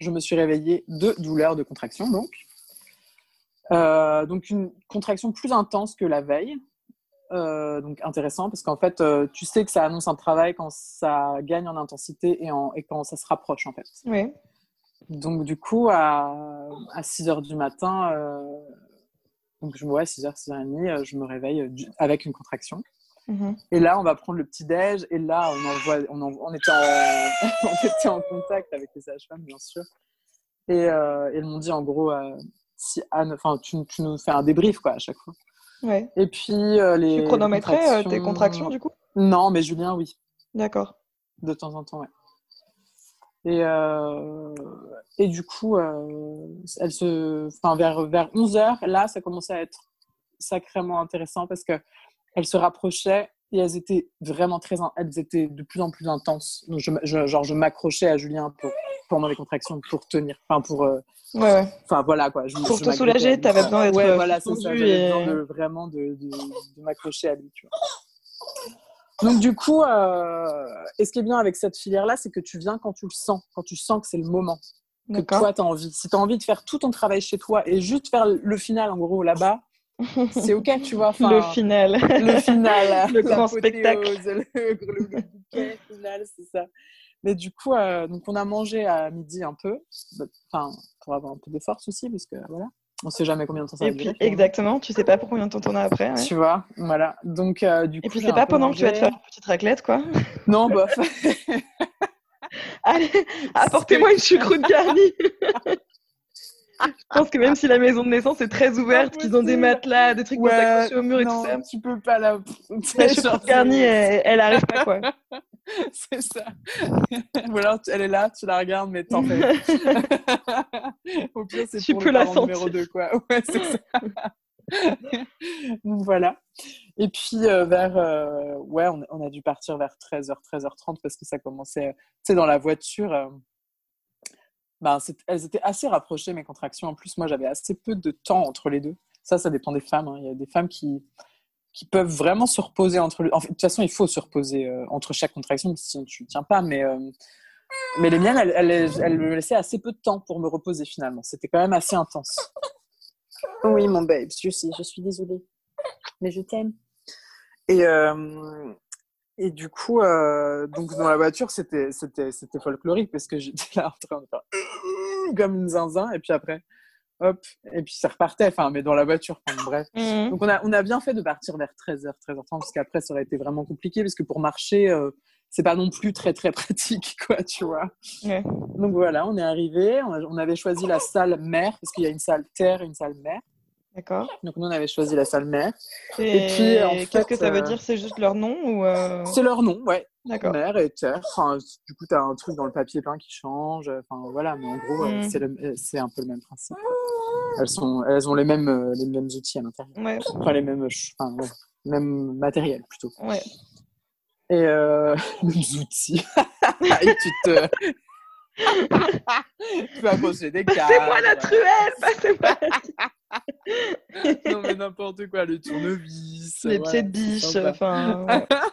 je me suis réveillée de douleurs de contraction, donc. Euh, donc, une contraction plus intense que la veille. Euh, donc, intéressant, parce qu'en fait, tu sais que ça annonce un travail quand ça gagne en intensité et, en, et quand ça se rapproche, en fait. Oui. Donc, du coup, à, à 6 h du matin, donc je me vois à 6h, 6h30, je me réveille du- avec une contraction. Mhm. Et là, on va prendre le petit-déj. Et là, on, envoie, on, était en, on était en contact avec les sages-femmes, bien sûr. Et euh, elles m'ont dit, en gros, euh, si Anne, tu, tu nous fais un débrief, quoi, à chaque fois. Ouais. Et puis, euh, les. Tu chronométrais euh, tes contractions, du coup? Non, mais Julien, oui. D'accord. De temps en temps, ouais. Et, euh, et du coup, euh, elle se, enfin, vers, vers 11h, là, ça commençait à être sacrément intéressant parce que elles se rapprochaient et elles étaient vraiment très, elles étaient de plus en plus intenses. Donc, je, je- genre, je m'accrochais à Julien pour, pendant les contractions pour tenir, enfin, pour, euh, Ouais, ouais. enfin, voilà, quoi. Je, Pour je te soulager, t'avais besoin d'être, Ouais, voilà, c'est ça. et- besoin de, vraiment de, de, de m'accrocher à lui, tu vois. Donc du coup, euh, et ce qui est bien avec cette filière-là, c'est que tu viens quand tu le sens, quand tu sens que c'est le moment, que toi, tu as envie. Si tu as envie de faire tout ton travail chez toi et juste faire le final, en gros, là-bas, c'est OK, tu vois. Enfin, le final. le final, Le grand spectacle. Le, le- le bouquet final, c'est ça. Mais du coup, euh, donc on a mangé à midi un peu, enfin, pour avoir un peu de force aussi, parce que voilà, on sait jamais combien de temps ça va Et puis, durer. exactement, tu sais pas pour combien de temps t'en as après. ouais. Tu vois, voilà. Donc, euh, du Et coup, puis, j'ai c'est pas pendant que tu vas te faire une petite raclette, quoi. Non, bof. Allez, apportez-moi une choucroute garnie. Je pense que même si la maison de naissance est très ouverte, qu'ils ont des matelas, des trucs pour Ouais, s'accrocher au mur et non, tout ça, tu peux pas la. la choucroute garnie, elle, elle arrive pas, quoi. C'est ça. Ou alors, elle est là, tu la regardes, mais t'en fais. Au pire, c'est pour peux le la numéro sentir. 2, quoi. Ouais, c'est ça. Donc voilà. Et puis, euh, vers. euh, ouais, on, on a dû partir vers 13h, 13h30 parce que ça commençait. euh, Tu sais, dans la voiture. euh, ben, elles étaient assez rapprochées, mes contractions. En plus, moi, j'avais assez peu de temps entre les deux. Ça, ça dépend des femmes. hein. Il y a des femmes qui, qui peuvent vraiment se reposer entre. le- En fait, de toute façon, il faut se reposer euh, entre chaque contraction, sinon tu ne tiens pas. Mais, euh, mais les miennes, elles, elles, elles me laissaient assez peu de temps pour me reposer finalement. C'était quand même assez intense. Oui, mon babe, je sais, je suis désolée. Mais je t'aime. Et, euh, et du coup, euh, donc dans la voiture, c'était, c'était, c'était folklorique parce que j'étais là en train de faire comme une zinzin. Et puis après, hop, et puis ça repartait. Enfin, mais dans la voiture, enfin, bref. Mhm. Donc on a, on a bien fait de partir vers 13h, 13h30, parce qu'après ça aurait été vraiment compliqué, parce que pour marcher, euh, c'est pas non plus très très pratique, quoi, tu vois. Donc voilà, on est arrivé, on, a- on avait choisi la salle mère, parce qu'il y a une salle terre et une salle mère. D'accord. Donc nous on avait choisi la salle mère. Et, puis, en qu'est-ce fait, que ça veut euh, dire? C'est juste leur nom ou euh, C'est leur nom, ouais. D'accord. Mère et terre. Enfin, du coup, tu as un truc dans le papier peint qui change. Enfin, voilà, mais en gros, euh, Mm. c'est c'est un peu le même principe. Elles, sont, elles ont les mêmes, les mêmes outils à l'intérieur. Ouais, Enfin, les mêmes, enfin, ouais, même matériel plutôt. ouais. Et euh, les outils. et tu te. tu vas poser des cartes. Passez-moi la truelle Passez-moi Non, mais n'importe quoi, le tournevis. les pieds de biche, enfin...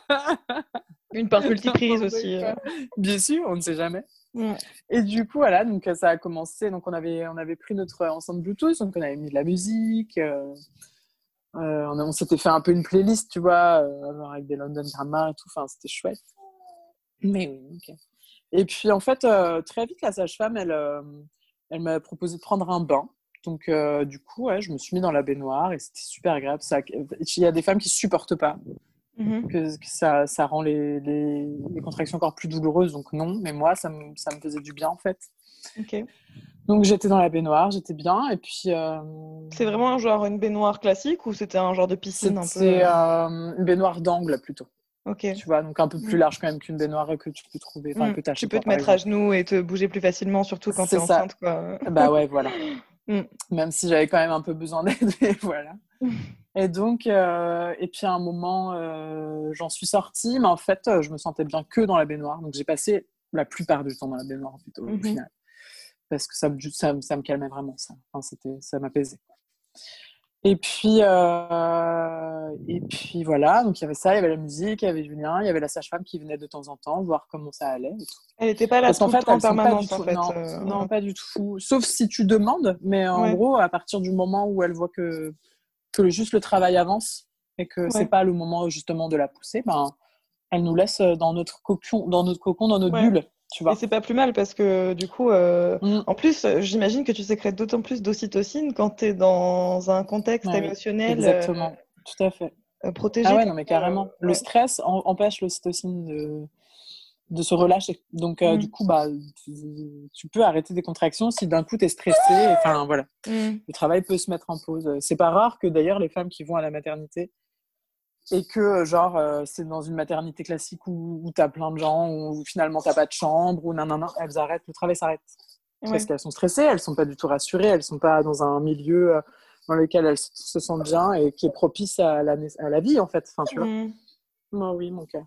Une porte multiprise aussi. euh. Bien sûr, on ne sait jamais. Et du coup, voilà, donc ça a commencé. Donc, on avait, on avait pris notre enceinte Bluetooth, donc on avait mis de la musique. euh, euh, on, a- on s'était fait un peu une playlist, tu vois, avec des London Grammar et tout. Enfin, c'était chouette. Mais oui, ok. Et puis, en fait, très vite, la sage-femme, elle, elle m'a proposé de prendre un bain. Donc, euh, du coup, ouais, je me suis mis dans la baignoire et c'était super agréable. Ça, il y a des femmes qui supportent pas Mhm. que, que ça, ça rend les, les, les contractions encore plus douloureuses, donc non. Mais moi, ça me, ça me faisait du bien, en fait. Donc, j'étais dans la baignoire, j'étais bien. Et puis, euh, C'est vraiment un genre une baignoire classique ou c'était un genre de piscine un peu c'était euh, une baignoire d'angle, plutôt. Tu vois, donc un peu plus Mm. large quand même qu'une baignoire que tu peux trouver, enfin Mm. que Tu peux te mettre à genoux et te bouger plus facilement, surtout quand tu es C'est ça. enceinte. Quoi. Bah ouais, voilà. Mm. Même si j'avais quand même un peu besoin d'aide, mais voilà. Et donc, euh, et puis à un moment, euh, j'en suis sortie, mais en fait, euh, je me sentais bien que dans la baignoire. Donc j'ai passé la plupart du temps dans la baignoire plutôt, au Mhm. final. Parce que ça, me- ça, ça me calmait vraiment, ça. Enfin, c'était, ça m'apaisait. Et puis, euh, et puis voilà, donc il y avait ça, il y avait la musique, il y avait Julien, il y avait la sage-femme qui venait de temps en temps voir comment ça allait et tout. Elle n'était pas là Parce tout le fait, temps en en fait. non, euh, non, pas du tout. Sauf si tu demandes, mais en Ouais. gros, à partir du moment où elle voit que, que le- juste le travail avance et que Ouais. c'est pas le moment justement de la pousser, ben, elle nous laisse dans notre cocon, dans notre cocon, dans notre Ouais. bulle, tu vois. Et c'est pas plus mal parce que du coup, euh, Mm. en plus, euh, j'imagine que tu sécrètes d'autant plus d'ocytocine quand tu es dans un contexte oui, émotionnel Exactement, tout à fait. euh, euh, protégé. Ah ouais, non, mais carrément. euh, Le stress en- empêche l'ocytocine de, de se relâcher. Donc, euh, Mm. du coup, bah, tu, tu peux arrêter des contractions si d'un coup tu es stressé. Enfin, voilà. Mm. le travail peut se mettre en pause. C'est pas rare que d'ailleurs les femmes qui vont à la maternité et que euh, genre euh, c'est dans une maternité classique où, où t'as plein de gens, où finalement t'as pas de chambre, ou nanana, elles arrêtent, le travail s'arrête. Ouais. Parce qu'elles sont stressées, elles sont pas du tout rassurées, elles sont pas dans un milieu euh, dans lequel elles se se sentent bien et qui est propice à la, à la vie en fait. Enfin, tu vois. Moi, oui, mon cœur.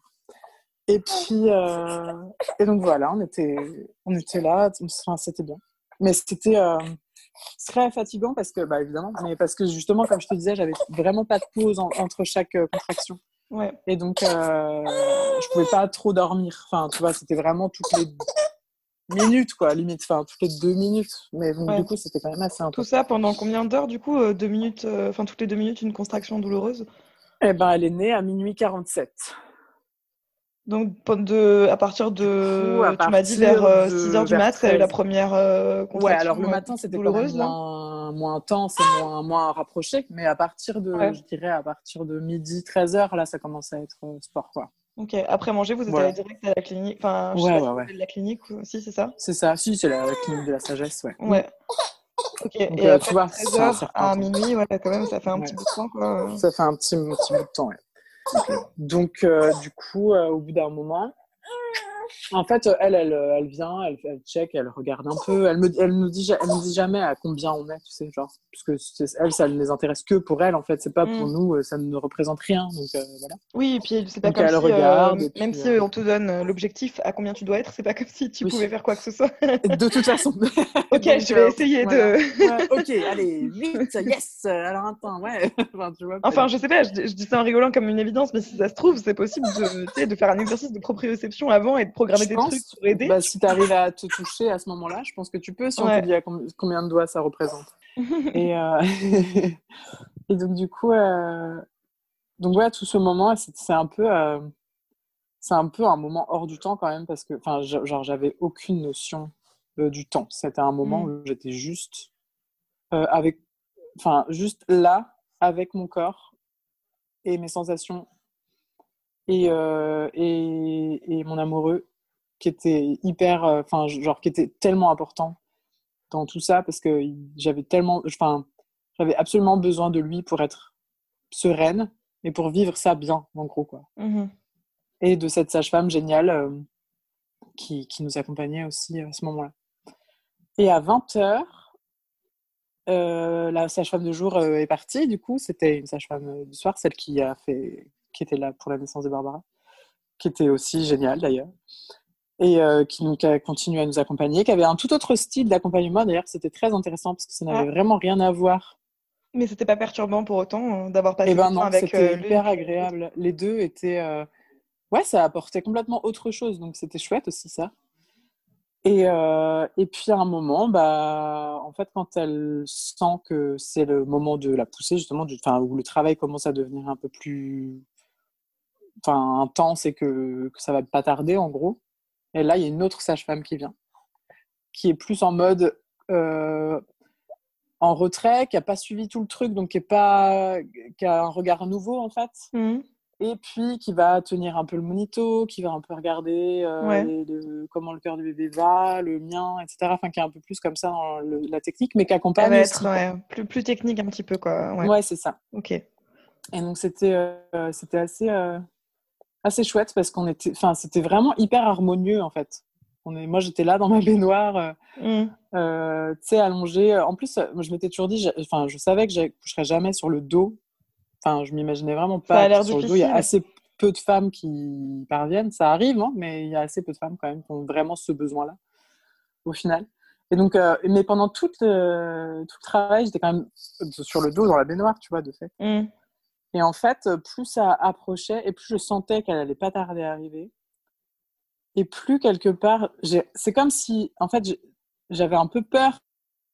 Et puis, euh, et donc voilà, on était, on était là, enfin, c'était bien. Mais c'était euh, très fatigant parce que, bah évidemment, mais parce que justement, comme je te disais, j'avais vraiment pas de pause en- entre chaque euh, contraction. Ouais. Et donc, euh, je pouvais pas trop dormir. Enfin, tu vois, c'était vraiment toutes les minutes, quoi, limite, enfin, toutes les deux minutes. Mais donc, Ouais. du coup, c'était quand même assez Tout intense. ça pendant combien d'heures du coup euh, Deux minutes, euh, enfin toutes les deux minutes, une contraction douloureuse? Eh ben, elle est née à minuit 47. Donc de, à partir de, coup, à tu m'as dit vers euh, de- 6 heures du vers mat, tu as eu la 13. première euh, Ouais, alors le euh, matin, c'était quand même moins, moins intense et moins, moins rapproché. Mais à partir de, Ouais. je dirais, à partir de midi, 13h, là, ça commence à être euh, sport, quoi. Ok. Après manger, vous êtes Voilà. allé direct à la clinique. Enfin, je Ouais, sais pas ouais, si la clinique aussi, c'est ça? C'est ça. Si, c'est la, la clinique de la sagesse, ouais. Ouais. Ok. Donc, Et euh, après tu vois, de c'est un 13h certain à minuit, ouais, quand même, ça fait un Ouais. petit bout de temps quoi. Ça fait un petit, un petit bout de temps, ouais. Donc, euh, du coup, euh, au bout d'un moment, en fait, euh, elle, elle, euh, elle vient, elle, elle check, elle regarde un peu. Elle me, elle nous dit, elle jamais à combien on est, tu sais, genre, parce que elle, ça ne les intéresse que pour elle, en fait. C'est pas pour Mm. nous, euh, ça ne représente rien. Donc, euh, voilà. Oui, et puis c'est pas Donc, comme elle si, euh, regarde, et même si euh, on te donne euh, l'objectif à combien tu dois être, c'est pas comme si tu Oui. pouvais faire quoi que ce soit. De toute façon. ok, Donc, je vais euh, essayer voilà. de. Ouais, ok, allez, vite, yes. Alors, attends, ouais. enfin, tu vois, Enfin, je sais pas, je, je dis ça en rigolant comme une évidence, mais si ça se trouve, c'est possible de, de faire un exercice de proprioception avant et de programmer je des pense, trucs pour aider. bah, si tu arrives à te toucher à ce moment-là, je pense que tu peux, si on te dit à com- combien de doigts ça représente. Et, euh, et donc, du coup, euh, donc ouais, tout ce moment, c'est un peu, euh, c'est un peu un moment hors du temps quand même, parce que, enfin, genre, j'avais aucune notion du temps. C'était un moment Mm. où j'étais juste avec, enfin, juste là, avec mon corps et mes sensations et, euh, et, et mon amoureux qui était hyper, euh, enfin, genre, qui était tellement important dans tout ça parce que j'avais tellement, enfin, j'avais absolument besoin de lui pour être sereine et pour vivre ça bien, en gros, quoi. Mhm. Et de cette sage-femme géniale euh, qui, qui nous accompagnait aussi à ce moment-là. Et à 20h, la sage-femme de jour euh, est partie, du coup, c'était une sage-femme euh, du soir, celle qui a fait, qui était là pour la naissance de Barbara, qui était aussi géniale d'ailleurs et euh, qui, qui a continué à nous accompagner, qui avait un tout autre style d'accompagnement. D'ailleurs, c'était très intéressant parce que ça n'avait Ah. vraiment rien à voir. Mais c'était pas perturbant pour autant euh, d'avoir passé Et ben du temps non, avec c'était euh, hyper agréable. Les deux étaient. euh, Ouais, ça apportait complètement autre chose, donc c'était chouette aussi ça. Et, et puis à un moment, bah, en fait, quand elle sent que c'est le moment de la pousser, justement, du, enfin, où le travail commence à devenir un peu plus enfin, intense et que, que ça va pas tarder, en gros. Et là, il y a une autre sage-femme qui vient, qui est plus en mode euh, en retrait, qui a pas suivi tout le truc, donc qui est pas, qui a un regard nouveau en fait, Mhm. et puis qui va tenir un peu le monito, qui va un peu regarder euh, Ouais. les- le- comment le cœur du bébé va, le mien, etc. Enfin, qui est un peu plus comme ça dans le- la technique, mais qui accompagne va aussi. être ouais, plus, plus technique un petit peu, quoi. Ouais. Ouais, c'est ça. Ok. Et donc c'était euh, c'était assez assez chouette parce qu'on était, enfin, c'était vraiment hyper harmonieux en fait. On est, moi, j'étais là dans ma baignoire, euh, mm. euh, tu sais, allongée. En plus, je m'étais toujours dit, enfin, je savais que je coucherais jamais sur le dos. Enfin, je m'imaginais vraiment pas sur le dos. Il y a assez peu de femmes qui parviennent. Ça arrive, hein, mais il y a assez peu de femmes quand même qui ont vraiment ce besoin-là, au final. Et donc, euh, mais pendant tout, tout le travail, j'étais quand même sur le dos dans la baignoire, tu vois, de fait. Mm. Et en fait, plus ça approchait et plus je sentais qu'elle allait pas tarder à arriver. Et plus quelque part, c'est comme si, en fait, j'avais un peu peur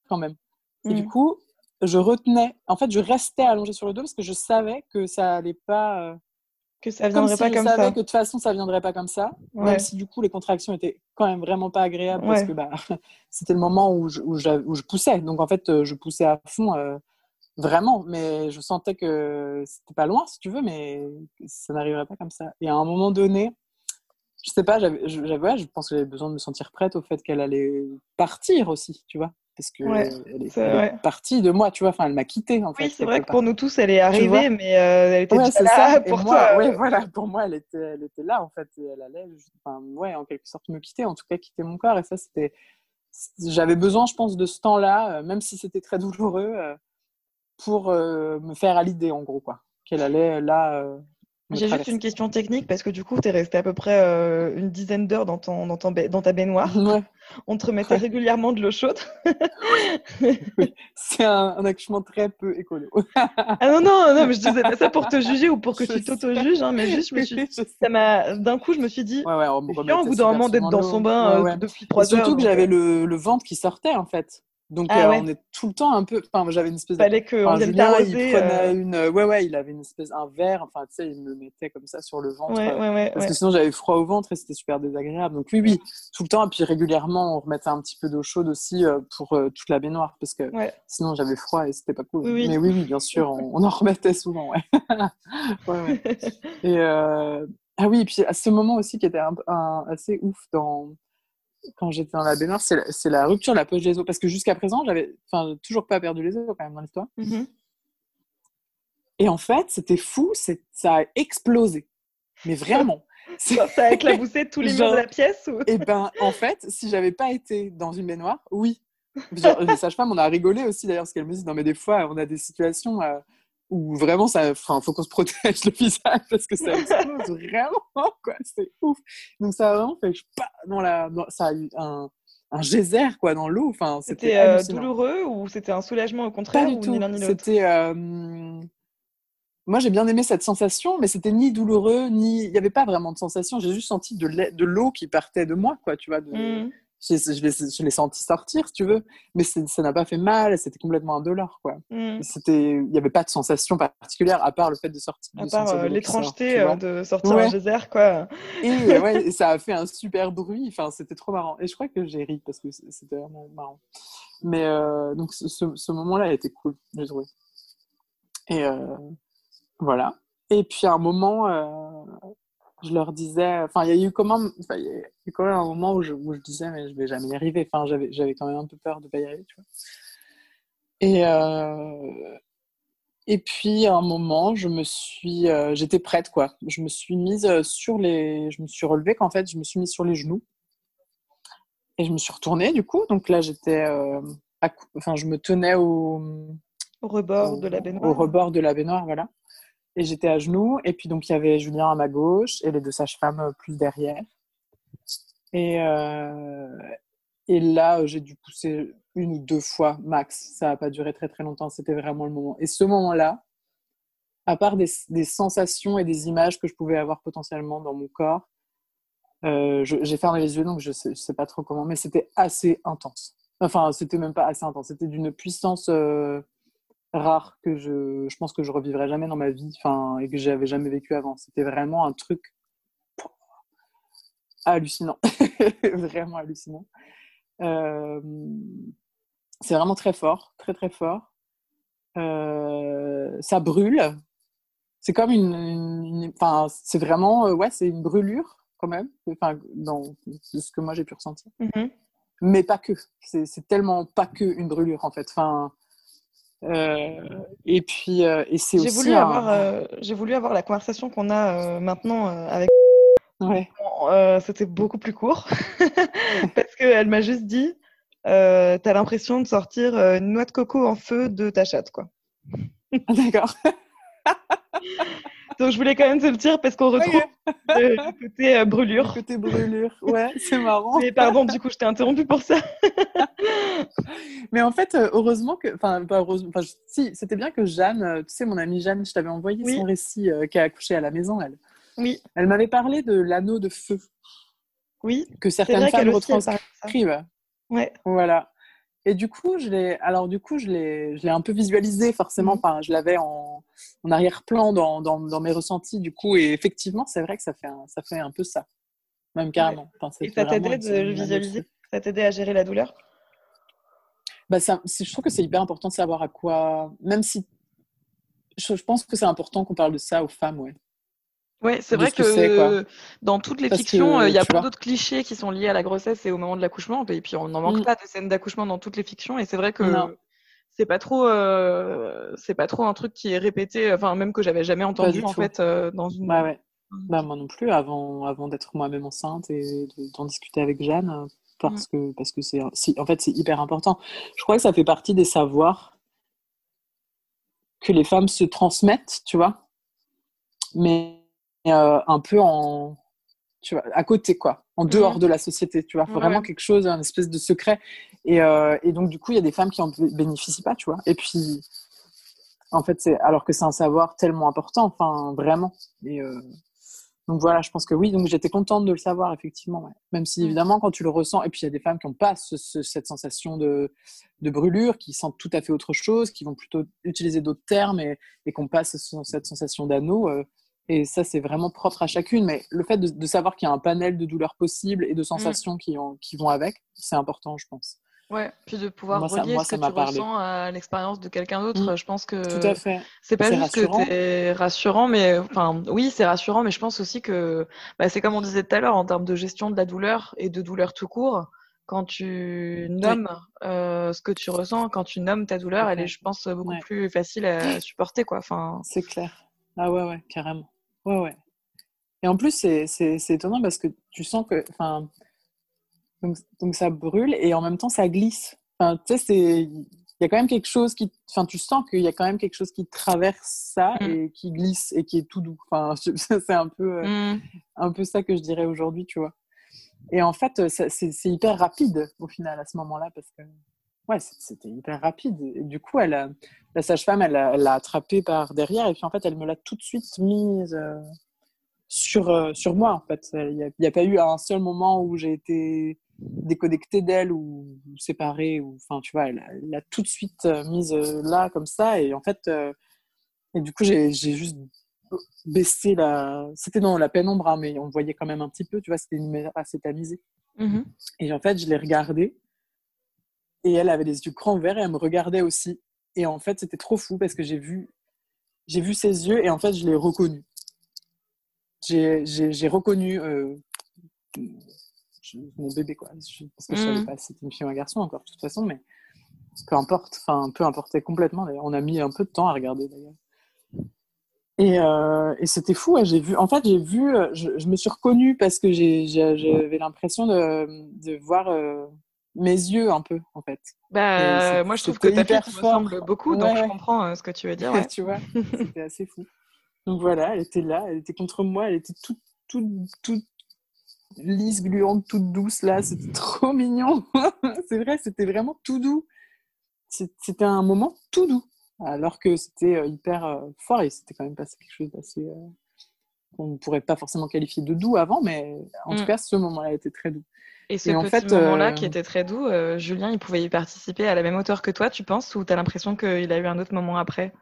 quand même. Et du mmh. coup, je retenais, en fait, je restais allongée sur le dos parce que je savais que ça allait pas. Euh, que ça viendrait pas comme ça. Je savais que de toute façon, ça viendrait pas comme ça. Même si du coup, les contractions étaient quand même vraiment pas agréables parce que bah, c'était le moment où je, où, où je, poussais. Donc en fait, je poussais à fond. Euh, Vraiment, mais je sentais que c'était pas loin, si tu veux, mais ça n'arriverait pas comme ça. Et à un moment donné, je sais pas, j'avais, je pense que j'avais besoin de me sentir prête au fait qu'elle allait partir aussi, tu vois. Parce que elle, est, partie de moi, tu vois. Enfin, elle m'a quittée, en fait. Oui, c'est vrai que pour nous tous, elle est arrivée, mais euh, elle était là ça. pour moi. Ouais, voilà, pour moi, elle était, elle était là, en fait. Et elle allait, enfin, ouais, en quelque sorte, me quitter, en tout cas, quitter mon corps. Et ça, c'était. J'avais besoin, je pense, de ce temps-là, euh, même si c'était très douloureux euh, pour euh, me faire à l'idée, en gros, quoi. Qu'elle allait là. Euh, J'ai juste une question technique parce que du coup, tu es resté à peu près euh, une dizaine d'heures dans, ton, dans, dans, ta baignoire. On te remettait régulièrement de l'eau chaude. oui. C'est un, accouchement très peu écolo. ah non, non, non, mais je disais pas ça pour te juger ou pour que tu t'auto-juges, hein, mais juste, je me suis... ça m'a... d'un coup, je me suis dit, ouais, ouais, au bout d'un moment d'être dans son bain depuis trois heures. Surtout que j'avais le, le ventre qui sortait, en fait. Donc ah euh, on est tout le temps un peu. Enfin, j'avais une espèce. Fallait que enfin, il prenait euh. une. Ouais, ouais, il avait une espèce un verre. Enfin, tu sais, il me mettait comme ça sur le ventre. Ouais, ouais, ouais, parce que sinon j'avais froid au ventre et c'était super désagréable. Donc oui, oui, tout le temps. Et puis régulièrement, on remettait un petit peu d'eau chaude aussi euh, pour toute la baignoire parce que sinon j'avais froid et c'était pas cool. Mais oui, oui, bien sûr, on, en remettait souvent. Ouais. Et ah oui, et puis à ce moment aussi qui était un, assez ouf dans quand j'étais dans la baignoire, c'est la, rupture de la poche des os. Parce que jusqu'à présent, j'avais toujours pas perdu les os quand même dans l'histoire. Mm-hmm. Et en fait, c'était fou, ça a explosé. Mais vraiment. ça, a éclaboussé tous les murs de la pièce ou... Et eh ben, en fait, si j'avais pas été dans une baignoire, oui. les sages-femmes, on a rigolé aussi d'ailleurs, parce qu'elles me disent, non mais des fois, on a des situations... Euh, où vraiment ça enfin faut qu'on se protège le visage parce que ça explose vraiment quoi c'est ouf. Donc ça a vraiment fait pas dans la ça a eu un un geyser quoi dans l'eau. Enfin c'était euh, douloureux ou c'était un soulagement au contraire pas du tout. c'était euh, moi j'ai bien aimé cette sensation mais c'était ni douloureux ni il n'y avait pas vraiment de sensation. J'ai juste senti de l'eau qui partait de moi quoi tu vois de... Mmh je, l'ai senti sortir, si tu veux, mais ça n'a pas fait mal, c'était complètement indolore, quoi. Mm. C'était, il n'y avait pas de sensation particulière à part le fait de sortir. À part euh, l'étrangeté euh, de sortir un geyser, quoi. Et, ouais, ça a fait un super bruit, enfin, c'était trop marrant. Et je crois que j'ai ri parce que c'était vraiment marrant. Mais euh, donc, ce, ce moment-là a été cool, j'ai trouvé. Et voilà. Et puis à un moment, je leur disais, enfin, il y a eu comment, il y a eu quand même un moment où je, où je, disais, mais je vais jamais y arriver. Enfin, j'avais, j'avais quand même un peu peur de pas y arriver, tu vois. Et, euh, et puis, à un moment, je me suis, euh, j'étais prête, quoi. Je me suis mise sur les, je me suis relevée qu'en fait, je me suis mise sur les genoux. Et je me suis retournée, du coup. Donc là, j'étais, euh, enfin, je me tenais au, au rebord de la baignoire. Au rebord de la baignoire, voilà. Et j'étais à genoux. Et puis, donc, il y avait Julien à ma gauche et les deux sages-femmes euh, plus derrière. Et, euh, et là, j'ai dû pousser une ou deux fois max. Ça n'a pas duré très, très longtemps. C'était vraiment le moment. Et ce moment-là, à part des, sensations et des images que je pouvais avoir potentiellement dans mon corps, euh, j'ai fermé les yeux, donc je ne sais, pas trop comment, mais c'était assez intense. Enfin, c'était même pas assez intense. C'était d'une puissance rare que je, je pense que je revivrai jamais dans ma vie, enfin, et que j'avais jamais vécu avant. C'était vraiment un truc hallucinant, vraiment hallucinant. Euh, c'est vraiment très fort, très très fort. Euh, ça brûle. C'est comme une, enfin, c'est vraiment, euh, ouais, c'est une brûlure quand même, enfin, dans ce que moi j'ai pu ressentir. Mm-hmm. Mais pas que. C'est tellement pas que une brûlure en fait. Enfin, euh, et puis, euh, et c'est aussi. Voulu avoir, euh, j'ai voulu avoir la conversation qu'on a maintenant avec Ouais. C'était beaucoup plus court parce qu'elle m'a juste dit T'as l'impression de sortir une noix de coco en feu de ta chatte, quoi. D'accord. Donc, je voulais quand même te le dire parce qu'on retrouve le, côté brûlure. Le côté brûlure, ouais, c'est marrant. Mais pardon, du coup, je t'ai interrompu pour ça. Mais en fait, heureusement que. Enfin, pas heureusement. Enfin, si, c'était bien que Jeanne, tu sais, mon amie Jeanne, je t'avais envoyé son récit qui a accouché à la maison, elle. Oui. Elle m'avait parlé de l'anneau de feu. Oui. Que certaines femmes retranscrivent. Ouais. Voilà. Et du coup, je l'ai, alors du coup, je l'ai, je l'ai un peu visualisé forcément. Mhm. Enfin, je l'avais en, en arrière-plan dans, dans, dans, mes ressentis. Du coup, et effectivement, c'est vrai que ça fait un, ça fait un peu ça, même carrément. et ça t'aidait de le visualiser? Ça t'aidait à gérer la douleur? Bah ça, je trouve que c'est hyper important de savoir à quoi, même si je, je pense que c'est important qu'on parle de ça aux femmes, ouais. Oui, c'est vrai que, dans toutes les fictions, il y a plein d'autres clichés qui sont liés à la grossesse et au moment de l'accouchement. Et puis, on n'en manque mm. pas de scènes d'accouchement dans toutes les fictions. Et c'est vrai que c'est pas trop, euh, c'est pas trop un truc qui est répété, enfin, même que j'avais jamais entendu, en fait, euh, dans une. Bah ouais. Bah, moi non plus, avant, avant d'être moi-même enceinte et d'en discuter avec Jeanne, parce mm. que parce que c'est en fait c'est hyper important. Je crois que ça fait partie des savoirs que les femmes se transmettent, tu vois. Mais un peu en, tu vois, à côté, quoi, en dehors mhm. de la société, tu vois, vraiment quelque chose, un espèce de secret. Et, euh, et donc, du coup, il y a des femmes qui en bénéficient pas, tu vois. Et puis, en fait, c'est alors que c'est un savoir tellement important, enfin, vraiment. Et euh, donc voilà, je pense que oui. Donc j'étais contente de le savoir, effectivement. Même si évidemment, quand tu le ressens, et puis il y a des femmes qui n'ont pas cette sensation de, de, brûlure, qui sentent tout à fait autre chose, qui vont plutôt utiliser d'autres termes et, et qu'on passe cette sensation d'anneau. Et ça, c'est vraiment propre à chacune. Mais le fait de, savoir qu'il y a un panel de douleurs possibles et de mm. sensations qui, qui, vont avec, c'est important, je pense. Ouais, puis de pouvoir relier ce que tu ressens à l'expérience de quelqu'un d'autre, mm. je pense que Tout à fait. c'est pas juste rassurant. que es rassurant, mais enfin oui, c'est rassurant, mais je pense aussi que bah, c'est comme on disait tout à l'heure en termes de gestion de la douleur et de douleur tout court. Quand tu nommes euh, ce que tu ressens, quand tu nommes ta douleur, elle est, je pense, beaucoup plus facile à supporter, quoi. Enfin. C'est clair. Ah ouais, ouais, carrément. Ouais, ouais. Et en plus, c'est étonnant parce que tu sens que. Enfin, donc, donc, ça brûle et en même temps, ça glisse. Enfin, tu sais, il y a quand même quelque chose qui. Enfin, tu sens qu'il y a quand même quelque chose qui traverse ça mm. et qui glisse et qui est tout doux. Enfin, c'est un peu, euh, mm. un peu ça que je dirais aujourd'hui, tu vois. Et en fait, c'est hyper rapide au final à ce moment-là parce que. Ouais, c'était hyper rapide. Et du coup, elle, la sage-femme, elle l'a attrapée par derrière et puis en fait, elle me l'a tout de suite mise euh, sur, euh, sur moi. En fait, il n'y a, pas eu un seul moment où j'ai été déconnectée d'elle ou, séparée. Ou, enfin, tu vois, elle l'a tout de suite euh, mise là comme ça et en fait, et du coup, j'ai juste baissé la. C'était dans la pénombre, hein, mais on voyait quand même un petit peu. Tu vois, c'était assez tamisée. Mmh et en fait, je l'ai regardée et elle avait des yeux grands verts et elle me regardait aussi. Et en fait, c'était trop fou parce que j'ai vu, j'ai vu ses yeux et en fait, je l'ai reconnu. J'ai reconnu euh, mon bébé, quoi. parce que je ne savais mm. pas si c'était une fille ou un garçon encore, de toute façon, mais peu importe. Enfin, peu importe complètement. On a mis un peu de temps à regarder, d'ailleurs. Et, euh, et c'était fou. j'ai vu. En fait, j'ai vu. Je, me suis reconnue parce que j'avais l'impression de, de voir euh, mes yeux un peu en fait. Bah, moi je trouve que ta fille ressemble beaucoup, donc je comprends euh, ce que tu veux dire. tu vois, c'était assez fou. Donc voilà, elle était là, elle était contre moi, elle était toute, toute, toute lisse, gluante, toute douce là, c'était trop mignon. c'est vrai, c'était vraiment tout doux. C'était un moment tout doux, alors que c'était euh, hyper euh, fort et c'était quand même passé quelque chose d'assez qu'on ne pourrait pas forcément qualifier de doux avant, mais en tout mm. cas, ce moment-là était très doux. Et ce petit fait, moment-là qui euh, était très doux, euh, Julien, il pouvait y participer à la même hauteur que toi, tu penses Ou tu as l'impression qu'il a eu un autre moment après?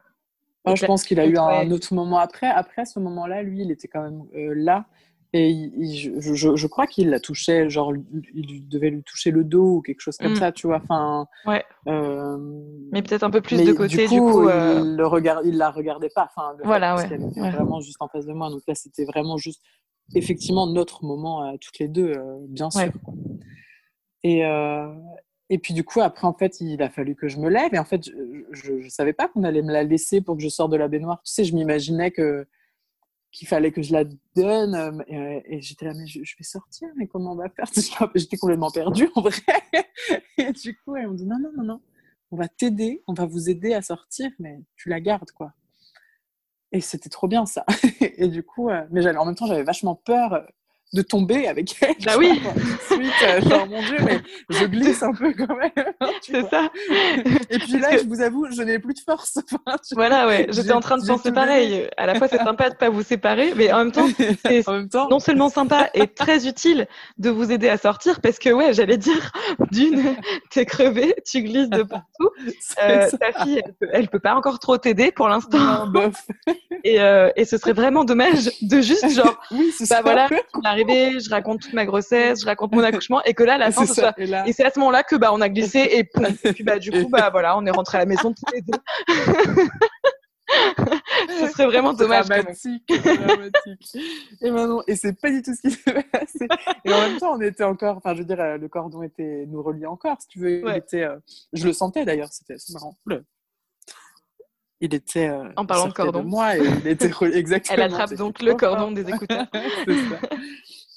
Moi, Je pense qu'il a eu un autre moment après. Après ce moment-là, lui, il était quand même euh, là. Et je, je, crois qu'il la touchait, genre, il devait lui toucher le dos ou quelque chose comme mm. ça, tu vois. Enfin, ouais. mais peut-être un peu plus de côté, du coup. il, le regard, il la regardait pas. Enfin, voilà, ouais. Était vraiment juste en face de moi. Donc là, c'était vraiment juste effectivement notre moment à toutes les deux, euh, bien sûr. Et, euh, et puis du coup, après, en fait, il a fallu que je me lève. Et en fait, je ne savais pas qu'on allait me la laisser pour que je sorte de la baignoire. Tu sais, je m'imaginais que qu'il fallait que je la donne. Et, j'étais là, mais je, vais sortir, mais comment on va faire? J'étais complètement perdue en vrai. Et du coup, elle m'ont dit non, non, non, non, on va t'aider, on va vous aider à sortir, mais tu la gardes, quoi. Et c'était trop bien ça. Et du coup, mais en même temps, j'avais vachement peur de tomber avec elle. Bah oui. Suite, euh, genre mon Dieu, mais je glisse un peu quand même. C'est ça. Et puis là, je vous avoue, je n'ai plus de force. voilà, ouais. J'étais en train de penser pareil. À la fois, c'est sympa de pas vous séparer, mais en même temps, c'est non seulement sympa et très utile de vous aider à sortir, parce que ouais, j'allais dire, d'une, t'es crevé, tu glisses de partout. Euh, ta fille, elle peut, peut, pas encore trop t'aider pour l'instant. et, euh, et ce serait vraiment dommage de juste genre, oui, bah ça. Je raconte toute ma grossesse, je raconte mon accouchement, et que là, la fin, ce soit... Et, c'est à ce moment-là que bah, on a glissé, et, puis bah, du coup, bah, voilà, on est rentré à la maison tous les deux. ce serait vraiment dommage. Dramatique, dramatique. Et maintenant, et c'est pas du tout ce qui s'est passé. Et en même temps, on était encore, enfin, je veux dire, euh, le cordon était nous reliait encore, si tu veux. Il était, euh, je le sentais d'ailleurs, c'était marrant. Il était. Euh, en parlant de cordon. moi, et il était exactement. Elle attrape donc le cordon des écouteurs. ça.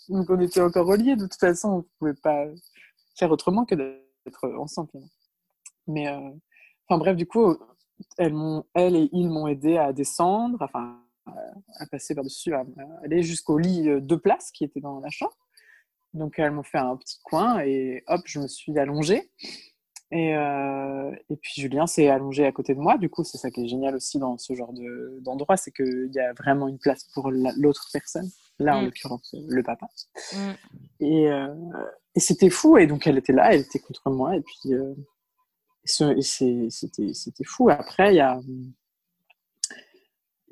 Donc on était encore reliés. De toute façon, on ne pouvait pas faire autrement que d'être ensemble. Mais, euh, enfin bref, du coup, elles, elles et ils m'ont aidé à descendre, enfin, à passer par-dessus, à, aller jusqu'au lit euh, de place qui était dans la chambre. Donc elles m'ont fait un petit coin et hop, je me suis allongée. Et, euh, et puis Julien s'est allongé à côté de moi. Du coup, c'est ça qui est génial aussi dans ce genre d'endroit, c'est qu'il y a vraiment une place pour l'autre personne. Là, en mm. l'occurrence, le papa. Mm. Et, euh, et c'était fou. Et donc, elle était là, elle était contre moi. Et puis, euh, c'était fou. Après, il y a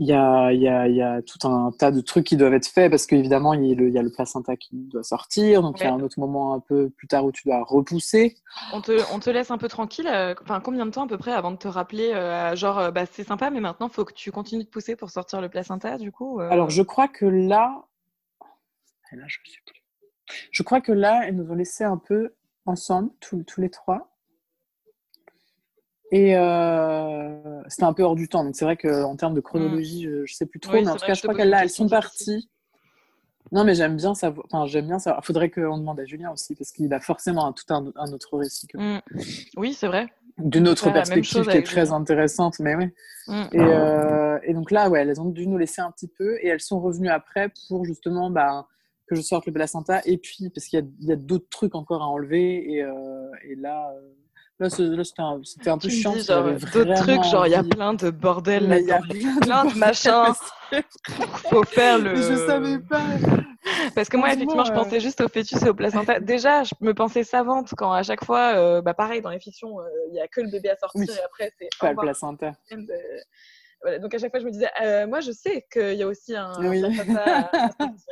il y a, y, a, y a, tout un tas de trucs qui doivent être faits parce qu'évidemment, il, il, y a le placenta qui doit sortir. Donc, il y a un autre moment un peu plus tard où tu dois repousser. On te, on te laisse un peu tranquille. Euh, enfin, combien de temps à peu près avant de te rappeler euh, Genre, euh, bah, c'est sympa, mais maintenant, il faut que tu continues de pousser pour sortir le placenta, du coup Alors, je crois que là. là je, sais plus. je crois que là, elles nous ont laissé un peu ensemble, tous, tous les trois. Et euh, c'était un peu hors du temps. Donc c'est vrai qu'en termes de chronologie, mm. je, ne sais plus trop. mais en tout cas, je crois qu'elles elles sont parties. Non, mais j'aime bien savoir. Enfin, j'aime bien savoir. Il faudrait qu'on demande à Julien aussi, parce qu'il a forcément un, tout un, autre récit. Que... Mm. Oui, c'est vrai. D'une autre perspective qui est très intéressante, mais oui. Mm. Et, euh, et, donc là, ouais, elles ont dû nous laisser un petit peu, et elles sont revenues après pour justement bah, que je sorte le placenta, et puis parce qu'il y a, a d'autres trucs encore à enlever, et, euh, et là. Euh, Là, c'était un, un, peu chiant. D'autres trucs, genre il y a plein de bordel là, il y a plein de, machins. Faut faire le. je savais pas. Parce que moi, effectivement, je pensais juste au fœtus et au placenta. Déjà, je me pensais savante quand à chaque fois, euh, bah pareil, dans les fictions, euh, il n'y a que le bébé à sortir et après, c'est. Pas le placenta donc à chaque fois, je me disais, euh, moi, je sais qu'il y a aussi un, oui.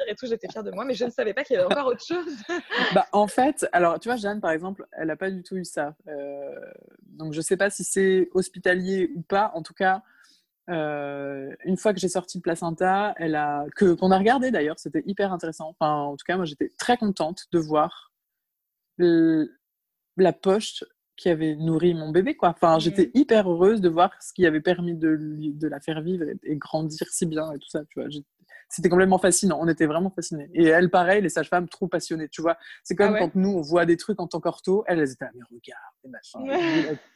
et tout. J'étais fière de moi, mais je ne savais pas qu'il y avait encore autre chose. bah, en fait, alors tu vois, Jeanne, par exemple, elle n'a pas du tout eu ça. Euh, donc je ne sais pas si c'est hospitalier ou pas. En tout cas, euh, une fois que j'ai sorti le placenta, elle a que qu'on a regardé d'ailleurs, c'était hyper intéressant. Enfin, en tout cas, moi, j'étais très contente de voir la poche qui avait nourri mon bébé. Quoi. Enfin, j'étais hyper heureuse de voir ce qui avait permis de, de la faire vivre et, grandir si bien et tout ça. Tu vois. C'était complètement fascinant. On était vraiment fascinés. Et elle, pareil, les sages-femmes, trop passionnées. Tu vois, c'est comme ah quand nous, on voit des trucs en tant qu'ortho. Elles, elles étaient à mes regards,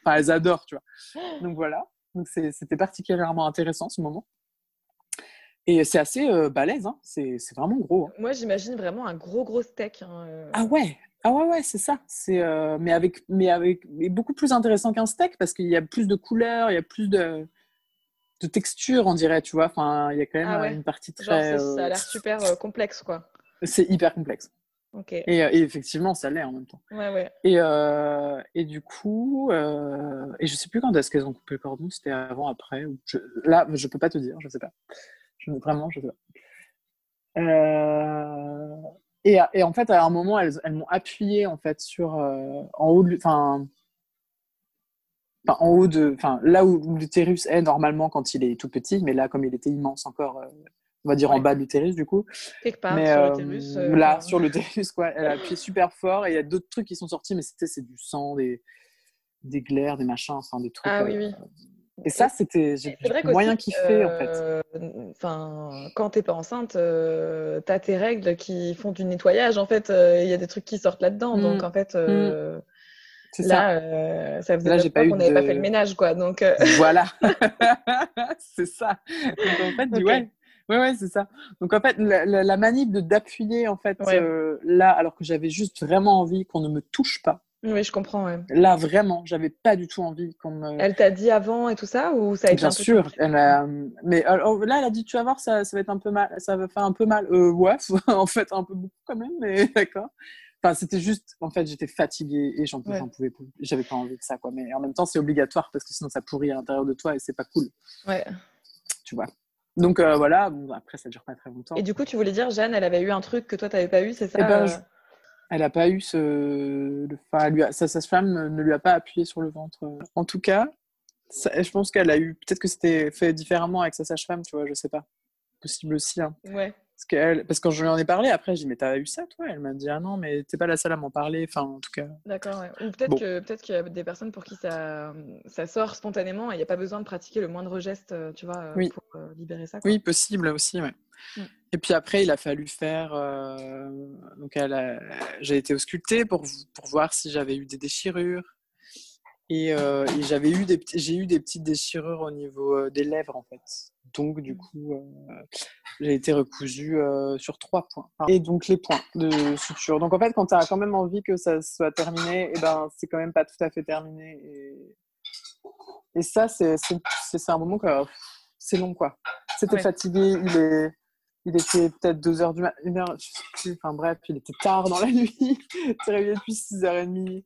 enfin, elles adorent, tu vois. Donc voilà. Donc c'était particulièrement intéressant ce moment. Et c'est assez euh, balèze, hein. c'est vraiment gros. Hein. Moi, j'imagine vraiment un gros, gros steak. Hein, euh. Ah ouais, ah ouais, ouais, c'est ça. C'est euh, mais avec mais avec mais beaucoup plus intéressant qu'un steak parce qu'il y a plus de couleurs, il y a plus de de texture, on dirait, tu vois. Enfin, il y a quand même ah une partie très. Genre, ça a l'air super euh, complexe, quoi. C'est hyper complexe. Ok. Et, et, effectivement, ça l'est en même temps. Ouais, ouais. Et, et du coup, et je sais plus quand est-ce qu'elles ont coupé le cordon, c'était avant, après. Ou je... Là, je peux pas te dire, je sais pas. Je... Vraiment, je sais pas. Euh... Et, et, en fait, à un moment, elles, elles m'ont appuyé en fait sur euh, en haut, enfin, en haut de, enfin là où, l'utérus est normalement quand il est tout petit, mais là comme il était immense encore, euh, on va dire en bas de l'utérus du coup. Quelque part mais, sur l'utérus. là, sur l'utérus quoi, elle a appuyé super fort et il y a d'autres trucs qui sont sortis, mais c'était c'est du sang, des des glaires, des machins, enfin des trucs. Ah oui oui. Et ça, c'était j'ai moyen kiffé, en fait. Euh, enfin, quand t'es pas enceinte, euh, t'as tes règles qui font du nettoyage. En fait, il y a des trucs qui sortent là-dedans. Mm. Donc, en fait, mm. là, ça. ça faisait là, pas qu'on n'avait pas fait le ménage, quoi. Donc, voilà. c'est ça. Donc, en fait, ouais. Ouais, ouais, c'est ça. Donc en fait, la, la, manip de d'appuyer en fait là, alors que j'avais juste vraiment envie qu'on ne me touche pas. Oui, je comprends. Là, vraiment, j'avais pas du tout envie qu'on me. Elle t'a dit avant et tout ça ou ça a été Bien sûr. Elle a... Mais alors, là, elle a dit tu vas voir, ça, ça va être un peu mal, ça va faire un peu mal. Euh, ouais, en fait, un peu beaucoup quand même, mais d'accord. Enfin, c'était juste, en fait, j'étais fatiguée et j'en pouvais plus. J'avais pas envie de ça, quoi. Mais en même temps, c'est obligatoire parce que sinon, ça pourrit à l'intérieur de toi et c'est pas cool. Ouais. Tu vois. Donc euh, voilà, bon, après, ça dure pas très longtemps. Et du coup, tu voulais dire, Jeanne, elle avait eu un truc que toi, tu n'avais pas eu, c'est ça eh ben, euh? Elle n'a pas eu ce. Enfin, lui sa sage-femme ne lui a pas appuyé sur le ventre. En tout cas, je pense qu'elle a eu. Peut-être que c'était fait différemment avec sa sage-femme, tu vois, je sais pas. Possible aussi. Hein. Ouais. Parce, qu'elle... Parce que quand je lui en ai parlé, après, j'ai dit, mais t'as eu ça, toi? Elle m'a dit, ah non, mais t'es pas la seule à m'en parler. Enfin, en tout cas. D'accord, ouais. Ou peut-être, que, peut-être qu'il y a des personnes pour qui ça, ça sort spontanément et il n'y a pas besoin de pratiquer le moindre geste, tu vois, pour euh, libérer ça. Oui, possible aussi, ouais. Mm. Et puis après, il a fallu faire. Euh, donc, j'ai été auscultée pour, pour voir si j'avais eu des déchirures. Et, euh, j'avais eu des, j'ai eu des petites déchirures au niveau euh, des lèvres, en fait. Donc, du mm. coup, j'ai été recousue sur trois points. Et donc, les points de suture. Donc, en fait, quand tu as quand même envie que ça soit terminé, eh ben, c'est quand même pas tout à fait terminé. Et, et ça, c'est, un moment que c'est long, quoi. C'était fatigué, il est il était peut-être 2 heures du matin, une heure, je sais plus. Enfin bref, il était tard dans la nuit. tu es réveillé depuis 6h30.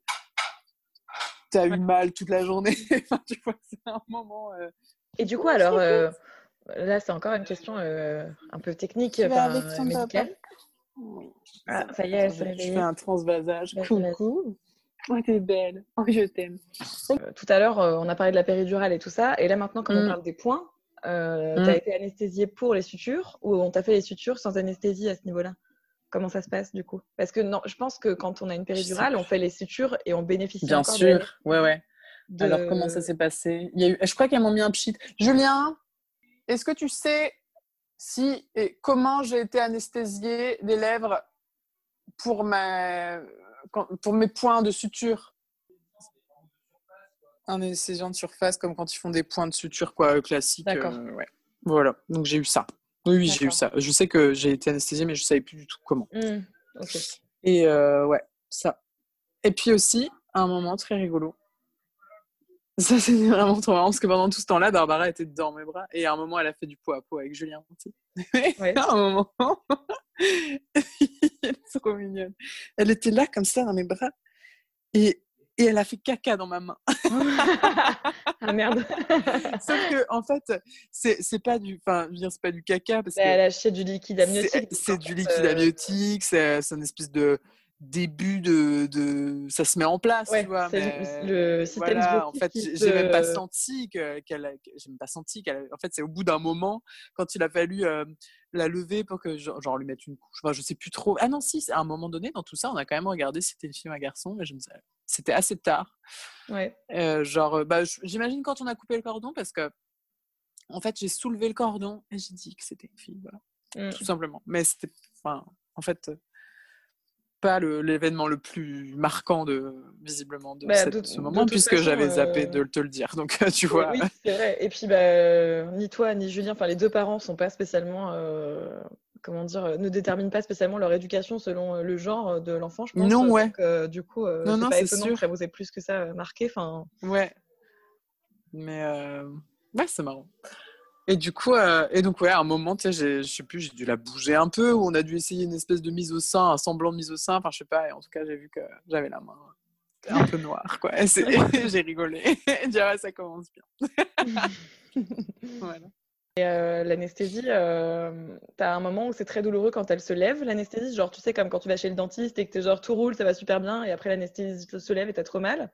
Tu as eu mal toute la journée. enfin, tu vois, c'est un moment. Euh, Et du coup, alors, euh, là, c'est encore une question euh, un peu technique, enfin, médicale. Oui. Ah, ça y est, elle s'est réveillée. Je fais un transvasage. Coucou. Oh, t'es belle. Oh, je t'aime. tout à l'heure, on a parlé de la péridurale et tout ça. Et là, maintenant, quand on mm. parle des points, euh, tu as mm. été anesthésié pour les sutures ou on t'a fait les sutures sans anesthésie à ce niveau-là? Comment ça se passe du coup? Parce que non, je pense que quand on a une péridurale, on fait les sutures et on bénéficie Bien sûr, ouais, ouais. Alors comment ça s'est passé? Il y a eu... Je crois qu'elles m'ont mis un pchit. Julien, est-ce que tu sais si et comment j'ai été anesthésiée des lèvres pour, ma... pour mes points de suture? Un anesthésiant de surface, comme quand ils font des points de suture quoi, classiques. D'accord. Euh, voilà, donc j'ai eu ça. Oui, oui, j'ai eu ça. Je sais que j'ai été anesthésiée, mais je ne savais plus du tout comment. Mmh, Et euh, ouais, ça. Et puis aussi, un moment très rigolo. Ça, c'était vraiment trop marrant parce que pendant tout ce temps-là, Barbara était dans mes bras et à un moment, elle a fait du pot à pot avec Julien. Ouais. à un moment, elle est trop mignonne. Elle était là comme ça dans mes bras et et elle a fait caca dans ma main. ah merde. Sauf que en fait, c'est pas du, enfin, c'est pas du caca parce bah, que elle a acheté du liquide amniotique. C'est du liquide amniotique, c'est une espèce de début de, de, ça se met en place tu vois mais le, système voilà, en fait j'ai même pas senti qu'elle j'ai même pas senti qu'elle en fait c'est au bout d'un moment quand il a fallu euh, la lever pour que genre, lui mettre une couche enfin, je sais plus trop ah non si à un moment donné dans tout ça on a quand même regardé si c'était une fille ou un garçon mais je me c'était assez tard. Ouais. Euh, genre bah, j'imagine quand on a coupé le cordon parce que en fait j'ai soulevé le cordon et j'ai dit que c'était une fille voilà. Mmh. tout simplement. Mais c'était enfin en fait pas l'événement le, plus marquant de visiblement de, bah, ce moment puisque j'avais zappé euh, de te le dire donc tu vois. Oui c'est vrai. Et puis bah, ni toi ni Julien enfin les deux parents sont pas spécialement euh, comment dire ne déterminent pas spécialement leur éducation selon le genre de l'enfant je pense non ouais donc, du coup non, non, pas étonnant sûr. que ça vous ait plus que ça marqué enfin ouais mais ouais c'est marrant et du coup, euh, et donc ouais, à un moment, tu sais, je sais plus, j'ai dû la bouger un peu, ou on a dû essayer une espèce de mise au sein, un semblant de mise au sein, enfin je sais pas, et en tout cas j'ai vu que j'avais la main un peu noire, quoi. j'ai rigolé. et dire, ça commence bien. voilà. Et euh, l'anesthésie, euh, t'as un moment où c'est très douloureux quand elle se lève, l'anesthésie, genre tu sais comme quand tu vas chez le dentiste et que t'es genre tout roule, ça va super bien, et après l'anesthésie se lève et t'as trop mal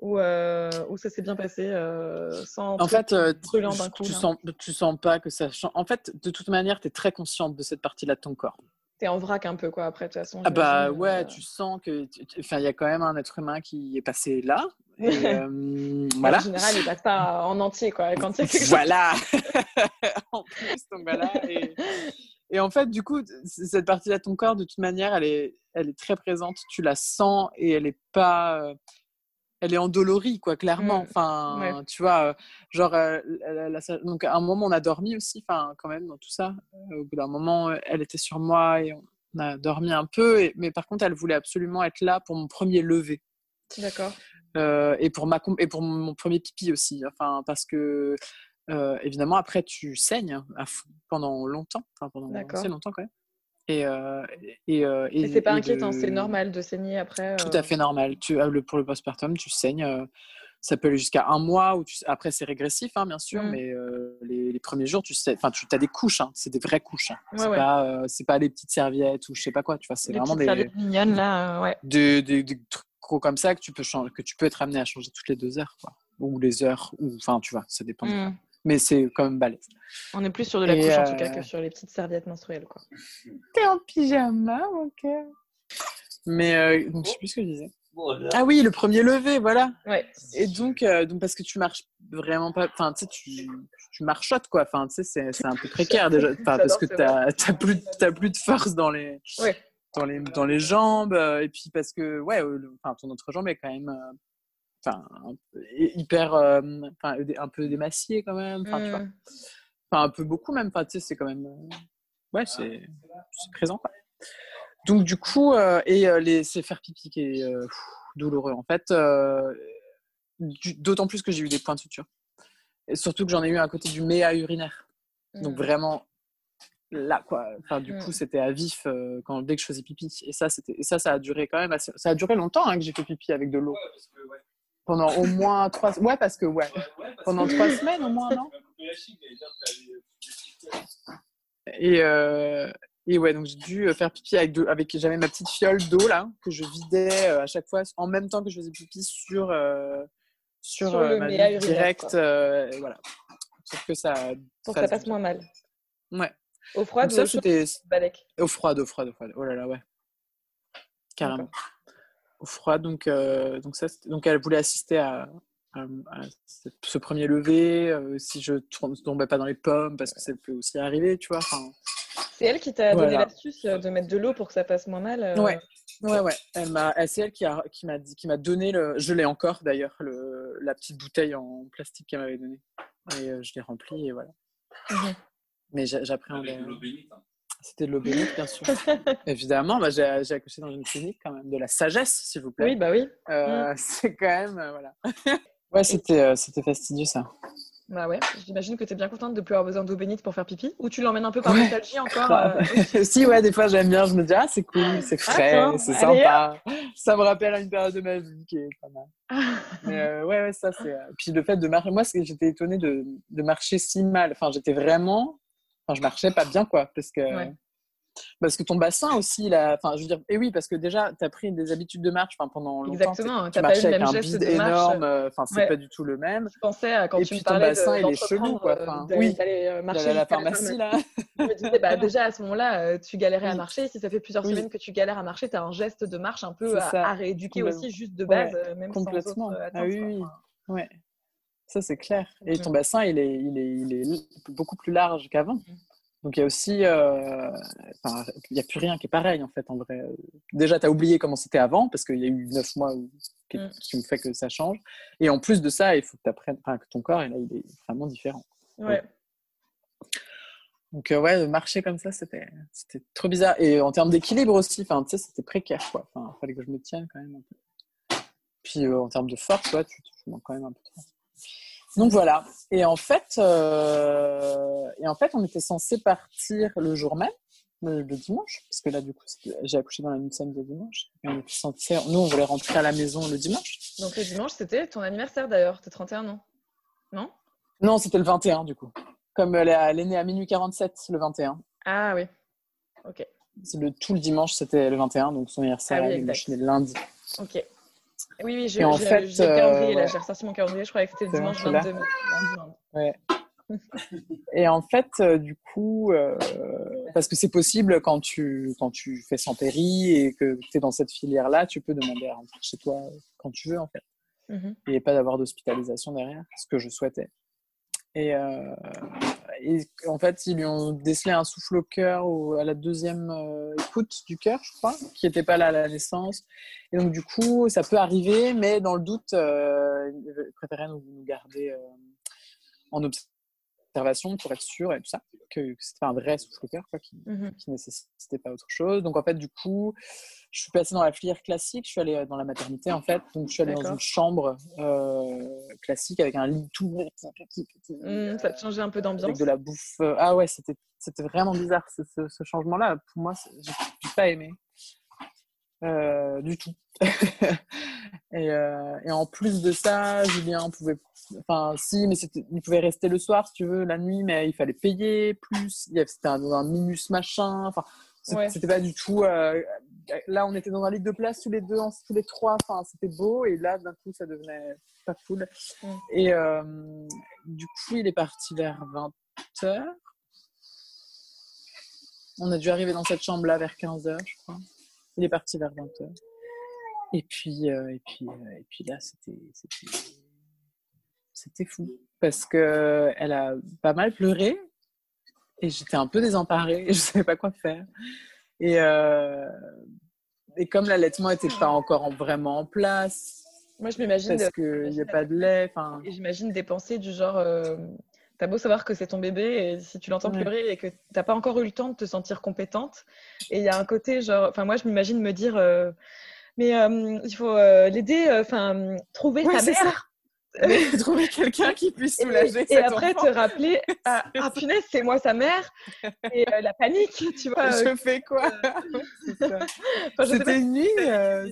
ou, euh, ça s'est bien passé euh, sans en fait euh, d'un coup, tu sens tu sens pas que ça change en fait de toute manière tu es très consciente de cette partie là de ton corps. Tu es en vrac un peu quoi après de toute façon ah bah ouais tu sens que enfin il y a quand même un être humain qui est passé là voilà. En général, il passe pas en entier, quoi. Quand voilà. en plus, donc voilà. Et, et, en fait, du coup, cette partie-là de ton corps, de toute manière, elle est, elle est très présente. Tu la sens et elle est pas elle est endolorie, quoi, clairement. Mmh. Enfin, tu vois, euh, genre, euh, donc à un moment, on a dormi aussi, enfin, quand même, dans tout ça. Euh, au bout d'un moment, elle était sur moi et on a dormi un peu. mais par contre, elle voulait absolument être là pour mon premier lever. D'accord. Et, pour ma, et pour mon premier pipi aussi. Enfin, parce que, évidemment, après, tu saignes à fond pendant longtemps. Enfin, pendant assez longtemps, quand même. Et, euh, et, euh, et, c'est pas inquiétant, c'est normal de saigner après. Tout à euh fait normal. Tu, pour le postpartum, tu saignes. ça peut aller jusqu'à un mois. Ou Après, c'est régressif, hein, bien sûr, mmh. mais les, premiers jours, tu sais, enfin, tu as des couches. Hein, c'est des vraies couches. Hein. c'est pas, pas des petites serviettes ou je sais pas quoi. Tu vois, c'est vraiment des serviettes mignonnes là. ouais. Des, des, trucs comme ça que tu peux changer, que tu peux être amené à changer toutes les deux heures, quoi. Ou les heures. Ou enfin, tu vois, ça dépend. Mmh mais c'est quand même balèze. On est plus sur de la couche en tout cas que euh, sur les petites serviettes menstruelles. Quoi. T'es en pyjama, mon cœur. Mais euh, donc, je sais plus ce que je disais. Ah oui, le premier levé, voilà. Ouais. Et donc, euh, donc parce que tu marches vraiment pas, enfin, tu sais, tu, tu marchottes quoi. Enfin, tu sais, c'est un peu précaire déjà, parce que t'as as plus, as plus de force dans les, ouais. Dans les, dans les jambes, et puis parce que ouais, enfin, ton autre jambe est quand même enfin hyper euh, enfin un peu démacié quand même enfin tu vois mmh. enfin un peu beaucoup même enfin tu sais c'est quand même euh, ouais c'est présent quoi donc du coup euh, et les c'est faire pipi qui est douloureux en fait d'autant plus que j'ai eu des points de suture et surtout que j'en ai eu à côté du méa urinaire donc mmh. vraiment là quoi enfin du coup mmh. c'était à vif quand dès que je faisais pipi et ça c'était ça ça a duré quand même ça a duré longtemps hein, que j'ai fait pipi avec de l'eau pendant au moins trois... Ouais, parce que, ouais. Pendant trois semaines, au moins, non? Et, euh... et ouais, donc j'ai dû faire pipi avec... De... avec J'avais ma petite fiole d'eau, là, que je vidais euh, à chaque fois, en même temps que je faisais pipi sur... Euh... Sur, sur euh, ma vie directe. voilà. Sauf que ça... Pour que ça passe moins mal. Ouais. Au froid, ça, c'était... Au froid, au froid, au froid. Oh là là, ouais. Carrément froid. Donc, euh, donc, ça, donc elle voulait assister à, ce premier lever, euh, si je ne tombais pas dans les pommes, parce que ça peut aussi arriver, tu vois. c'est elle qui t'a donné l'astuce euh, de mettre de l'eau pour que ça passe moins mal Ouais, ouais, ouais. Elle m'a, c'est elle qui, a, qui, m'a dit, qui m'a donné, le, je l'ai encore d'ailleurs, le, la petite bouteille en plastique qu'elle m'avait donnée. Et je l'ai remplie et voilà. Mmh Mais j'appréhendais. C'était de l'eau bénite, bien sûr. Évidemment, bah, j'ai, accouché dans une clinique quand même, de la sagesse, s'il vous plaît. Oui, bah oui. Euh, mm. C'est quand même, euh, voilà. ouais, c'était, euh, c'était fastidieux ça. Bah ouais, j'imagine que tu es bien contente de ne plus avoir besoin d'eau bénite pour faire pipi. Ou tu l'emmènes un peu par nostalgie encore Si, ouais, des fois j'aime bien, je me dis, ah, c'est cool, c'est ah, frais, c'est sympa. Ça me rappelle une période de ma vie qui est pas mal. Mais ouais, ouais, ça c'est. Puis le fait de marcher, moi j'étais étonnée de, de marcher si mal. Enfin, j'étais vraiment Enfin, je marchais pas bien, quoi, parce que. Parce que ton bassin aussi, là, enfin, je veux dire, et oui, parce que déjà, tu as pris des habitudes de marche pendant longtemps. Exactement, tu as pas eu le même geste de énorme, euh, enfin, c'est pas du tout le même. Je pensais à quand et tu puis, me ton bassin, il est chelou, quoi. Euh, enfin, oui, euh, marcher à la pharmacie, là. je me disais, bah, déjà, à ce moment-là, tu galérais à marcher. Si ça fait plusieurs semaines que tu galères à marcher, tu as un geste de marche un peu à, rééduquer aussi, juste de base, même complètement. sans ah, oui, oui. Ouais. Ça, c'est clair. Et ton bassin, il est, il est, il est beaucoup plus large qu'avant. Mm. Donc il y a aussi, euh, il n'y a plus rien qui est pareil en fait en vrai. Déjà, tu as oublié comment c'était avant parce qu'il y a eu neuf mois qui, mm. qui fait que ça change. Et en plus de ça, il faut que, apprennes, que ton corps il est vraiment différent. Ouais. Donc euh, ouais, marcher comme ça, c'était trop bizarre. Et en termes d'équilibre aussi, enfin, tu sais, c'était précaire quoi. Enfin, fallait que je me tienne quand même un peu. Puis euh, en termes de force, ouais, tu, tu manques quand même un peu trop. Donc voilà. Et en fait, euh, et en fait, on était censé partir le jour même, le, dimanche, parce que là, du coup, j'ai accouché dans la nuit de samedi dimanche. Et on était censé, nous, on voulait rentrer à la maison le dimanche. Donc le dimanche, c'était ton anniversaire d'ailleurs, tes 31 ans, non? Non, c'était le 21 du coup. Comme elle est, née à minuit 47, le 21. Ah oui. Ok. C'est le tout le dimanche, c'était le 21, donc son anniversaire, ah oui, lundi. Ok. Oui, oui, j'ai en fait, euh, j'ai ressorti mon calendrier, je croyais que c'était le dimanche 22 mai. Ouais. et en fait, euh, du coup, euh, parce que c'est possible quand tu, quand tu fais sans péri et que tu es dans cette filière-là, tu peux demander à rentrer chez toi quand tu veux, en fait. Mhm. et pas d'avoir d'hospitalisation derrière, ce que je souhaitais. Et, euh, et en fait, ils lui ont décelé un souffle au cœur ou à la deuxième euh, écoute du cœur, je crois, qui n'était pas là à la naissance. Et donc, du coup, ça peut arriver, mais dans le doute, euh, ils préféraient nous, nous garder euh, en observation pour être sûr et tout ça, que, c'était un vrai souffle au cœur, quoi, qui, Mhm. qui nécessitait pas autre chose. Donc en fait, du coup, je suis passée dans la filière classique. Je suis allée euh, dans la maternité en fait. Donc je suis allée dans une chambre euh, classique avec un lit tout petit, petit, petit, Mhm, Ça te changeait un peu avec d'ambiance. de la bouffe. euh, Ah ouais, c'était vraiment bizarre ce, ce- ce changement-là. Pour moi, j'ai pas aimé Euh, du tout. et, euh, et en plus de ça, Julien pouvait, enfin si, mais il pouvait rester le soir si tu veux, la nuit, mais il fallait payer plus. C'était un, un minus machin. Enfin, Ouais. c'était pas du tout. euh, là, on était dans un lit de place tous les deux, tous les trois. Enfin, c'était beau. Et là, d'un coup, ça devenait pas cool. Mm. Et du coup, il est parti vers 20 h On a dû arriver dans cette chambre-là vers 15 h je crois. Il est parti vers 20 h Et puis, euh, et puis, euh, et puis là, c'était, c'était, fou parce que elle a pas mal pleuré et j'étais un peu désemparée. Je savais pas quoi faire. Et euh, et comme l'allaitement était pas encore en- vraiment en place Moi, je m'imagine parce qu'il n'y a pas de lait, enfin. Et j'imagine des pensées du genre, euh, t'as beau savoir que c'est ton bébé, et si tu l'entends Ouais. pleurer et que t'as pas encore eu le temps de te sentir compétente, et il y a un côté genre, enfin moi je m'imagine me dire, euh, mais euh, il faut euh, l'aider, enfin trouver Ouais, c'est mère, Mais trouver quelqu'un qui puisse et, soulager et cet après enfant. te rappeler, ah, ah, punaise c'est moi sa mère, et euh, la panique, tu vois. euh, Je fais quoi? enfin, C'était une nuit.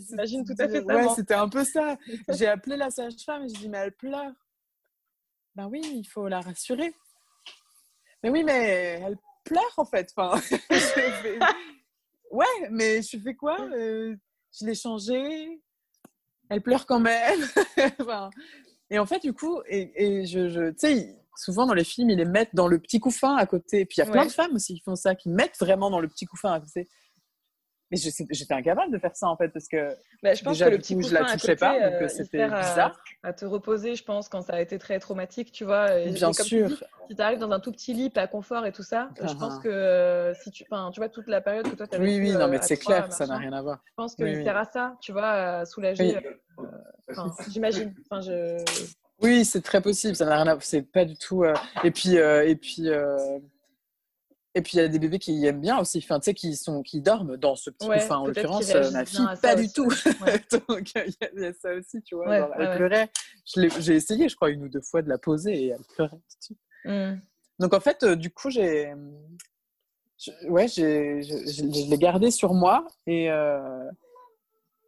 J'imagine tout à fait ça, Ouais, c'était un peu ça. J'ai appelé la sage-femme et je dis mais elle pleure. Ben oui, il faut la rassurer. Mais oui, mais elle pleure en fait. Enfin, fais- Ouais, mais je fais quoi Euh, Je l'ai changée. Elle pleure quand même. Enfin, et en fait, du coup, et, et je, je tu sais, souvent dans les films, ils les mettent dans le petit couffin à côté. Et puis il y a plein Ouais. de femmes aussi qui font ça, qui mettent vraiment dans le petit couffin à côté. Mais j'étais incapable de faire ça en fait parce que Bah, je pense déjà que le petit coup je la touchais côté, pas donc euh, euh, c'était sert à- bizarre. à te reposer, je pense, quand ça a été très traumatique, tu vois. Et- et Bien comme tu sûr. dis, si tu arrives dans un tout petit lit, pas confort et tout ça, je Ah, pense ah. que si tu, tu vois, toute la période que toi tu as Oui, oui, non, euh, mais c'est clair, ça n'a rien à voir. Je pense qu'il Oui, oui. sert à ça, tu vois, à soulager. Oui. euh, J'imagine. Enfin, je... Oui, c'est très possible, ça n'a rien à voir. C'est pas du tout. euh, Et puis, euh, et puis, et puis, il y a des bébés qui aiment bien aussi, enfin, tu sais, qui sont, qui dorment dans ce petit Ouais, couffin. En l'occurrence, euh, ma fille, pas du tout. ouais. Donc, il y, a- il y a ça aussi, tu vois. Ouais, genre, elle pleurait. J'ai essayé, je crois, une ou deux fois de la poser et elle pleurait tout de suite. Hmm. Donc en fait, euh, du coup, j'ai, ouais, je, l'ai gardé sur moi et euh,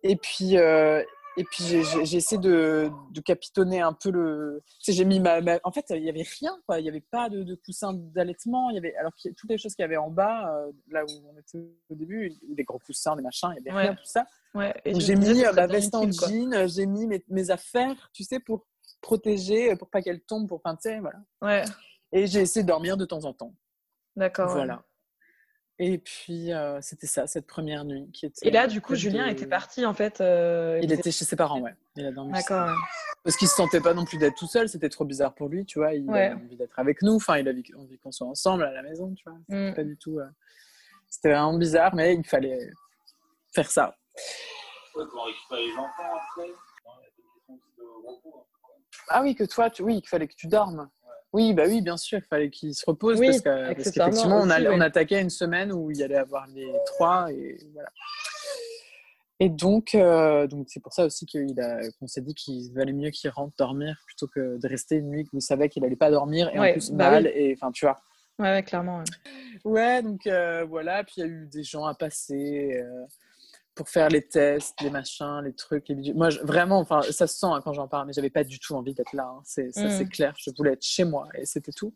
et puis euh, et puis j'ai, essayé de, de capitonner un peu le. J'ai mis ma, ma- En fait, il y avait rien, quoi. Il y avait pas de, de coussin d'allaitement. Il y avait alors a toutes les choses qu'il y avait en bas, euh, là où on était au début, des gros coussins, des machins, il y avait Ouais. rien tout ça. Ouais, Donc, je j'ai mis euh, ma veste en jean, j'ai mis mes, mes affaires, tu sais, pour protéger, euh, pour pas qu'elles tombent, pour sais, voilà. Ouais, Et j'ai essayé de dormir de temps en temps. d'accord. Voilà. Et puis, euh, c'était ça, cette première nuit qui était. Et là, du coup, Julien de- était parti, en fait. euh, Il était chez ses parents, ouais. Il a dormi. D'accord. ouais. Parce qu'il se sentait pas non plus d'être tout seul, c'était trop bizarre pour lui, tu vois. Il Ouais. avait envie d'être avec nous, enfin, il avait envie qu'on soit ensemble à la maison, tu vois. C'était Mm. pas du tout. euh, C'était vraiment bizarre, mais il fallait faire ça. Ouais, comment récupérer les enfants après? Non, il y a des questions aussi de repos. Ah oui, que toi, tu... oui, qu'il fallait que tu dormes. Oui, bah oui, bien sûr, il fallait qu'il se repose Oui, parce qu'effectivement, on, attaquait une semaine où il y allait avoir les trois et voilà. Et donc, euh, donc c'est pour ça aussi qu'il a- qu'on s'est dit qu'il valait mieux qu'il rentre dormir plutôt que de rester une nuit où il savait qu'il allait pas dormir et en Ouais, plus bah mal et enfin tu vois. Ouais, ouais, clairement. ouais. Ouais, donc euh, voilà, puis il y a eu des gens à passer euh, pour faire les tests, les machins, les trucs, les. Moi, je- vraiment, enfin, ça se sent hein, quand j'en parle, mais j'avais pas du tout envie d'être là. hein. C'est, ça, Mm. c'est clair. Je voulais être chez moi et c'était tout.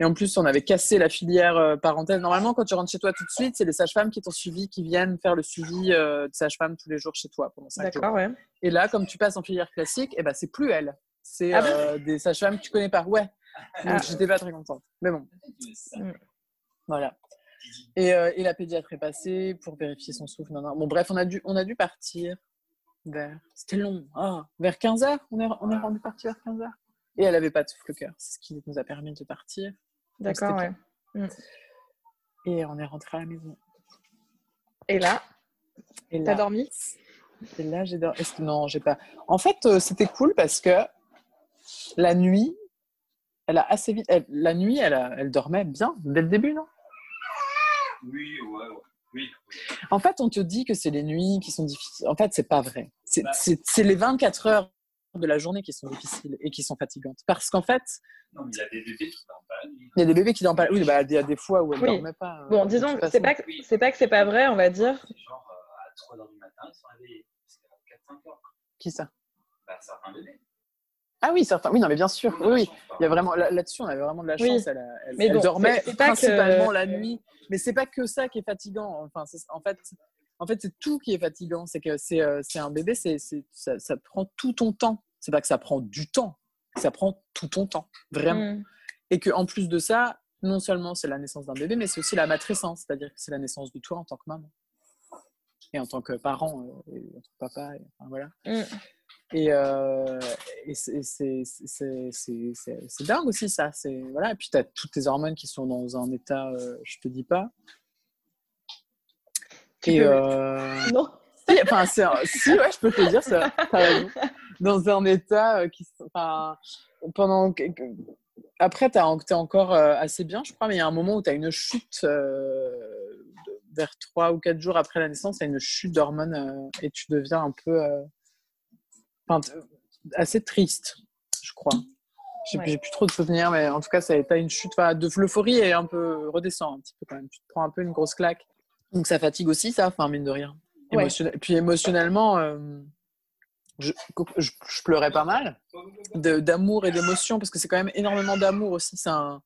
Et en plus, on avait cassé la filière euh, parentale. Normalement, quand tu rentres chez toi tout de suite, c'est les sages-femmes qui t'ont suivi, qui viennent faire le suivi euh, de sages-femmes tous les jours chez toi pendant cinq jours. D'accord, ouais. Et là, comme tu passes en filière classique, eh ben, c'est plus elle. C'est Ah bon? euh, des sages-femmes que tu connais pas. Ouais. Donc, Ah. j'étais pas très contente. Mais bon. Mm. Voilà. Et, euh, et la pédiatre est passée pour vérifier son souffle. Non, non. Bon, bref, on a dû, on a dû partir vers... C'était long. Ah, vers 15h, on est, on est rendu parti vers 15h. Et elle avait pas de souffle cœur, c'est ce qui nous a permis de partir. D'accord, ouais. bien. Et on est rentré à la maison. Et là, Et t'as dormi? Et là j'ai dormi. Non, j'ai pas. En fait, euh, c'était cool parce que la nuit, elle a assez vite. elle- La nuit, elle, a- elle dormait bien dès le début, non? Oui, ouais, ouais. Oui. En fait, on te dit que c'est les nuits qui sont difficiles. En fait, c'est pas vrai. C'est Bah. les 24 heures de la journée qui sont difficiles et qui sont fatigantes. Parce qu'en fait, Non, mais il y a des bébés qui dorment pas il y a des bébés qui dorment pas. Oui, bah, il y a des fois où elles Oui. dormaient pas. euh, Bon, disons, c'est pas, que- c'est pas que c'est pas vrai, on va dire. Genre euh, à 3h du matin, ils sont réveillés. C'est à 4-5 heures. Qui ça? Bah, certains bébés. Ah oui, certains. Oui, non, mais bien sûr. Oui, oui. Il y a vraiment là- là-dessus, on avait vraiment de la Oui. chance. Elle, a- elle- Mais elle bon, dormait principalement la nuit. Mais c'est pas que ça qui est fatigant. Enfin, c'est- en fait, en fait, c'est tout qui est fatigant. C'est que c'est euh, c'est un bébé, c'est c'est- ça, ça prend tout ton temps. C'est pas que ça prend du temps, ça prend tout ton temps, vraiment. Mm. Et que en plus de ça, non seulement c'est la naissance d'un bébé, mais c'est aussi la matrescence, c'est-à-dire que c'est la naissance de toi en tant que maman et en tant que parent, euh, et en tant que papa. et- enfin, voilà. Mm. Et, euh, et c'est- dingue aussi, ça. C'est- Voilà. Et puis, tu as toutes tes hormones qui sont dans un état, euh, je te dis pas. Et euh, Non. si, enfin, si, ouais, je peux te le dire, ça. Dans un état euh, qui. Enfin, pendant. Après, tu es encore euh, assez bien, je crois, mais il y a un moment où tu as une chute, vers 3 ou 4 jours après la naissance, tu as une chute d'hormones et tu deviens un peu. Euh, enfin, t- assez triste, je crois. J'ai Ouais. plus trop de souvenirs, mais en tout cas, ça a une chute enfin, de l'euphorie et un peu redescend un petit peu quand même. Tu te prends un peu une grosse claque. Donc ça fatigue aussi, ça, enfin, mine de rien. Ouais. Émotionnel- Puis émotionnellement, euh, je, je, je pleurais pas mal d'amour et d'émotion parce que c'est quand même énormément d'amour aussi. c'est Un...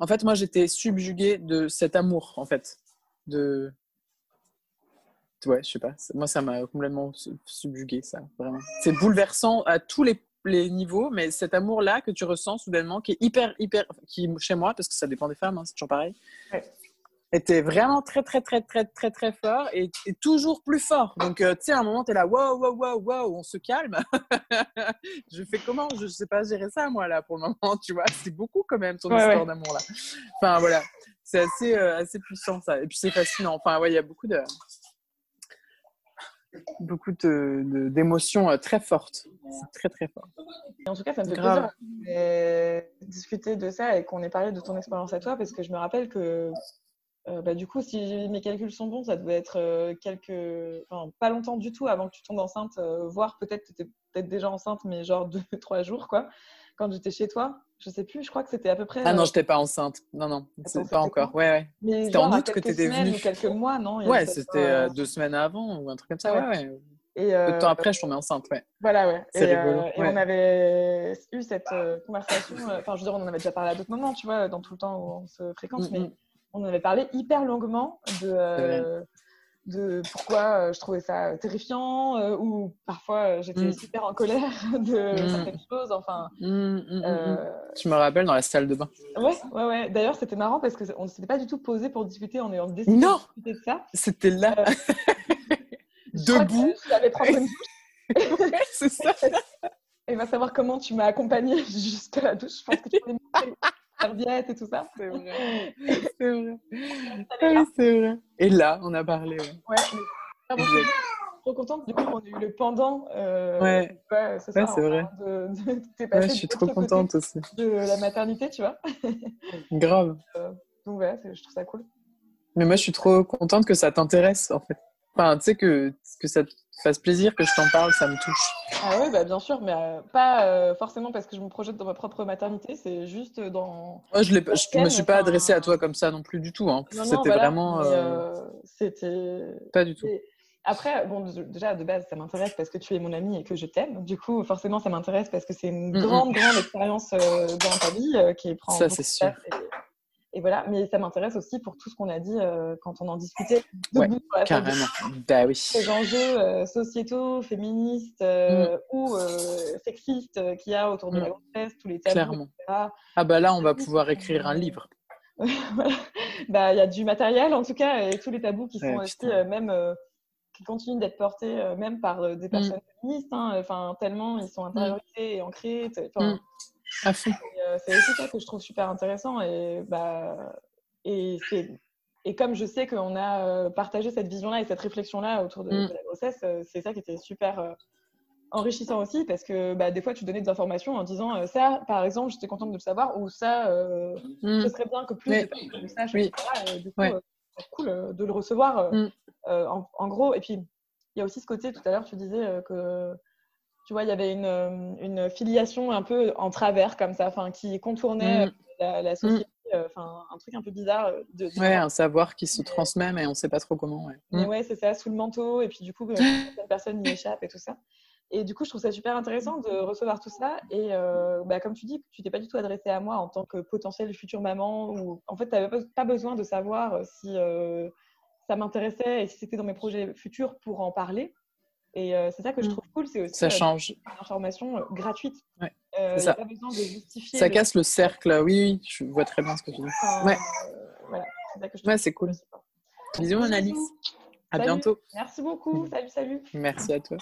En fait, moi, j'étais subjuguée de cet amour, en fait. De... Ouais, je sais pas. Moi, ça m'a complètement su- subjuguée, ça, vraiment. C'est bouleversant à tous les, les niveaux, mais cet amour-là que tu ressens soudainement, qui est hyper, hyper. qui chez moi, parce que ça dépend des femmes, hein, c'est toujours pareil, Ouais. était vraiment très, très, très, très, très, très fort et, et toujours plus fort. Donc, euh, tu sais, à un moment, tu es là, waouh, waouh, waouh, waouh, on se calme. je fais comment? Je sais pas gérer ça, moi, là, pour le moment, tu vois. C'est beaucoup, quand même, ton Ouais, histoire ouais. d'amour, là. Enfin, voilà. C'est assez, euh, assez puissant, ça. Et puis, c'est fascinant. Enfin, ouais, il y a beaucoup de beaucoup de- de- d'émotions euh, très fortes. C'est très, très fort. Et en tout cas, ça me fait Grave. plaisir ait discuté de ça et qu'on ait parlé de ton expérience à toi parce que je me rappelle que, euh, bah, du coup, si mes calculs sont bons, ça devait être euh, quelques. Enfin, pas longtemps du tout avant que tu tombes enceinte, euh, voire peut-être tu étais peut-être déjà enceinte, mais genre deux, trois jours, quoi, quand j'étais chez toi. Je sais plus, je crois que c'était à peu près. Ah non, euh, je n'étais pas enceinte. Non, non, c'était pas encore. Ouais, ouais. mais c'était en août que t'étais semaines venue. ou quelques mois, non Il Ouais, c'était euh, deux semaines avant ou un truc comme ça. Ouais, ouais. Et, Peu de temps euh, après, je tombais enceinte, ouais. Voilà, ouais. C'est Et, rigolo, euh, et on avait eu cette euh, conversation, euh, enfin, je veux dire, on en avait déjà parlé à d'autres moments, tu vois, dans tout le temps où on se fréquente, Mm, mais mm. on en avait parlé hyper longuement de, euh, de pourquoi euh, je trouvais ça terrifiant, euh, ou parfois euh, j'étais Mm. super en colère de Mm. certaines choses, enfin. Mm, mm, euh, Je me rappelle dans la salle de bain. Ouais, ouais, ouais. D'ailleurs, c'était marrant parce qu'on ne s'était pas du tout posé pour discuter, on est en décidé Non de discuter de ça. C'était là, Euh, que debout. Je t'avais prendre une Ouais, c'est ça. Et va savoir comment tu m'as accompagnée jusqu'à la douche. Je pense que tu m'as mis une serviette et tout ça. C'est vrai. C'est vrai. C'est vrai. Et là, on a parlé. Ouais. Ouais, mais ah, bon, je suis trop contente du coup qu'on ait eu le pendant. Euh, Ouais. ouais, c'est Ouais, c'est vrai. De, Ouais, je suis trop contente aussi. De la maternité, tu vois. Grave. Donc voilà, c'est- je trouve ça cool. Mais moi, je suis trop contente que ça t'intéresse, en fait. Enfin, tu sais, que, que ça te fasse plaisir que je t'en parle, ça me touche. Ah oui, bah, bien sûr, mais euh, pas euh, forcément parce que je me projette dans ma propre maternité, c'est juste dans. Moi, je ne me suis pas Enfin, adressée à toi comme ça non plus du tout. Hein. C'était voilà, vraiment. euh, C'était. Pas du tout. Et Après, bon, déjà, de base, ça m'intéresse parce que tu es mon ami et que je t'aime. Du coup, forcément, ça m'intéresse parce que c'est une Mm, mm. grande, grande expérience dans ta vie qui prend Ça, c'est sûr. Et, et voilà, mais ça m'intéresse aussi pour tout ce qu'on a dit euh, quand on en discutait. Ouais, la Carrément. Bah oui. Les enjeux euh, sociétaux, féministes euh, ou euh, sexistes qu'il y a autour de la Mm. grossesse, tous les tabous, Clairement. etc. Ah bah là, on va pouvoir écrire un livre. Bah, il y a du matériel en tout cas et tous les tabous qui sont Ouais, aussi même qui continuent d'être portés même par des personnes féministes. hein. Enfin, tellement ils sont intériorisés et ancrés. Euh, c'est aussi ça que je trouve super intéressant. Et, bah, et, c'est- et comme je sais qu'on a euh, partagé cette vision-là et cette réflexion-là autour de, Mm. de la grossesse, euh, c'est ça qui était super enrichissant aussi parce que bah, des fois, tu donnais des informations en disant euh, ça, par exemple, j'étais contente de le savoir ou ça, euh, Mm. ce serait bien que plus Oui. de le sachent. Oui. etc. Et du coup, Ouais. euh, c'est cool de le recevoir Mm. en, en gros. Et puis, il y a aussi ce côté, tout à l'heure, tu disais que tu vois, il y avait une, euh, une filiation un peu en travers comme ça, enfin, qui contournait Mm. euh, la, la société, euh, enfin, un truc un peu bizarre. De, de- Ouais, un savoir qui se transmet, mais on sait pas trop comment. Ouais. Mais Mm. ouais, c'est ça, sous le manteau, et puis du coup, certaines personnes y échappent et tout ça. Et du coup, je trouve ça super intéressant de recevoir tout ça. Et euh, bah, comme tu dis, tu t'es pas du tout adressé à moi en tant que potentielle future maman. Ou... En fait, tu n'avais pas besoin de savoir si euh, ça m'intéressait et si c'était dans mes projets futurs pour en parler. Et euh, c'est ça que je Mm. trouve cool, c'est aussi Ça euh, change. une information euh, gratuite. Ouais, Euh, ça. pas besoin de justifier. Ça le- casse le cercle. Oui, oui, je vois très bien ce que tu dis. Ouais. voilà, c'est ça que je Ouais, c'est cool. Bisous, Annalise. À Salut. bientôt. Merci beaucoup. Salut, salut. Merci à toi.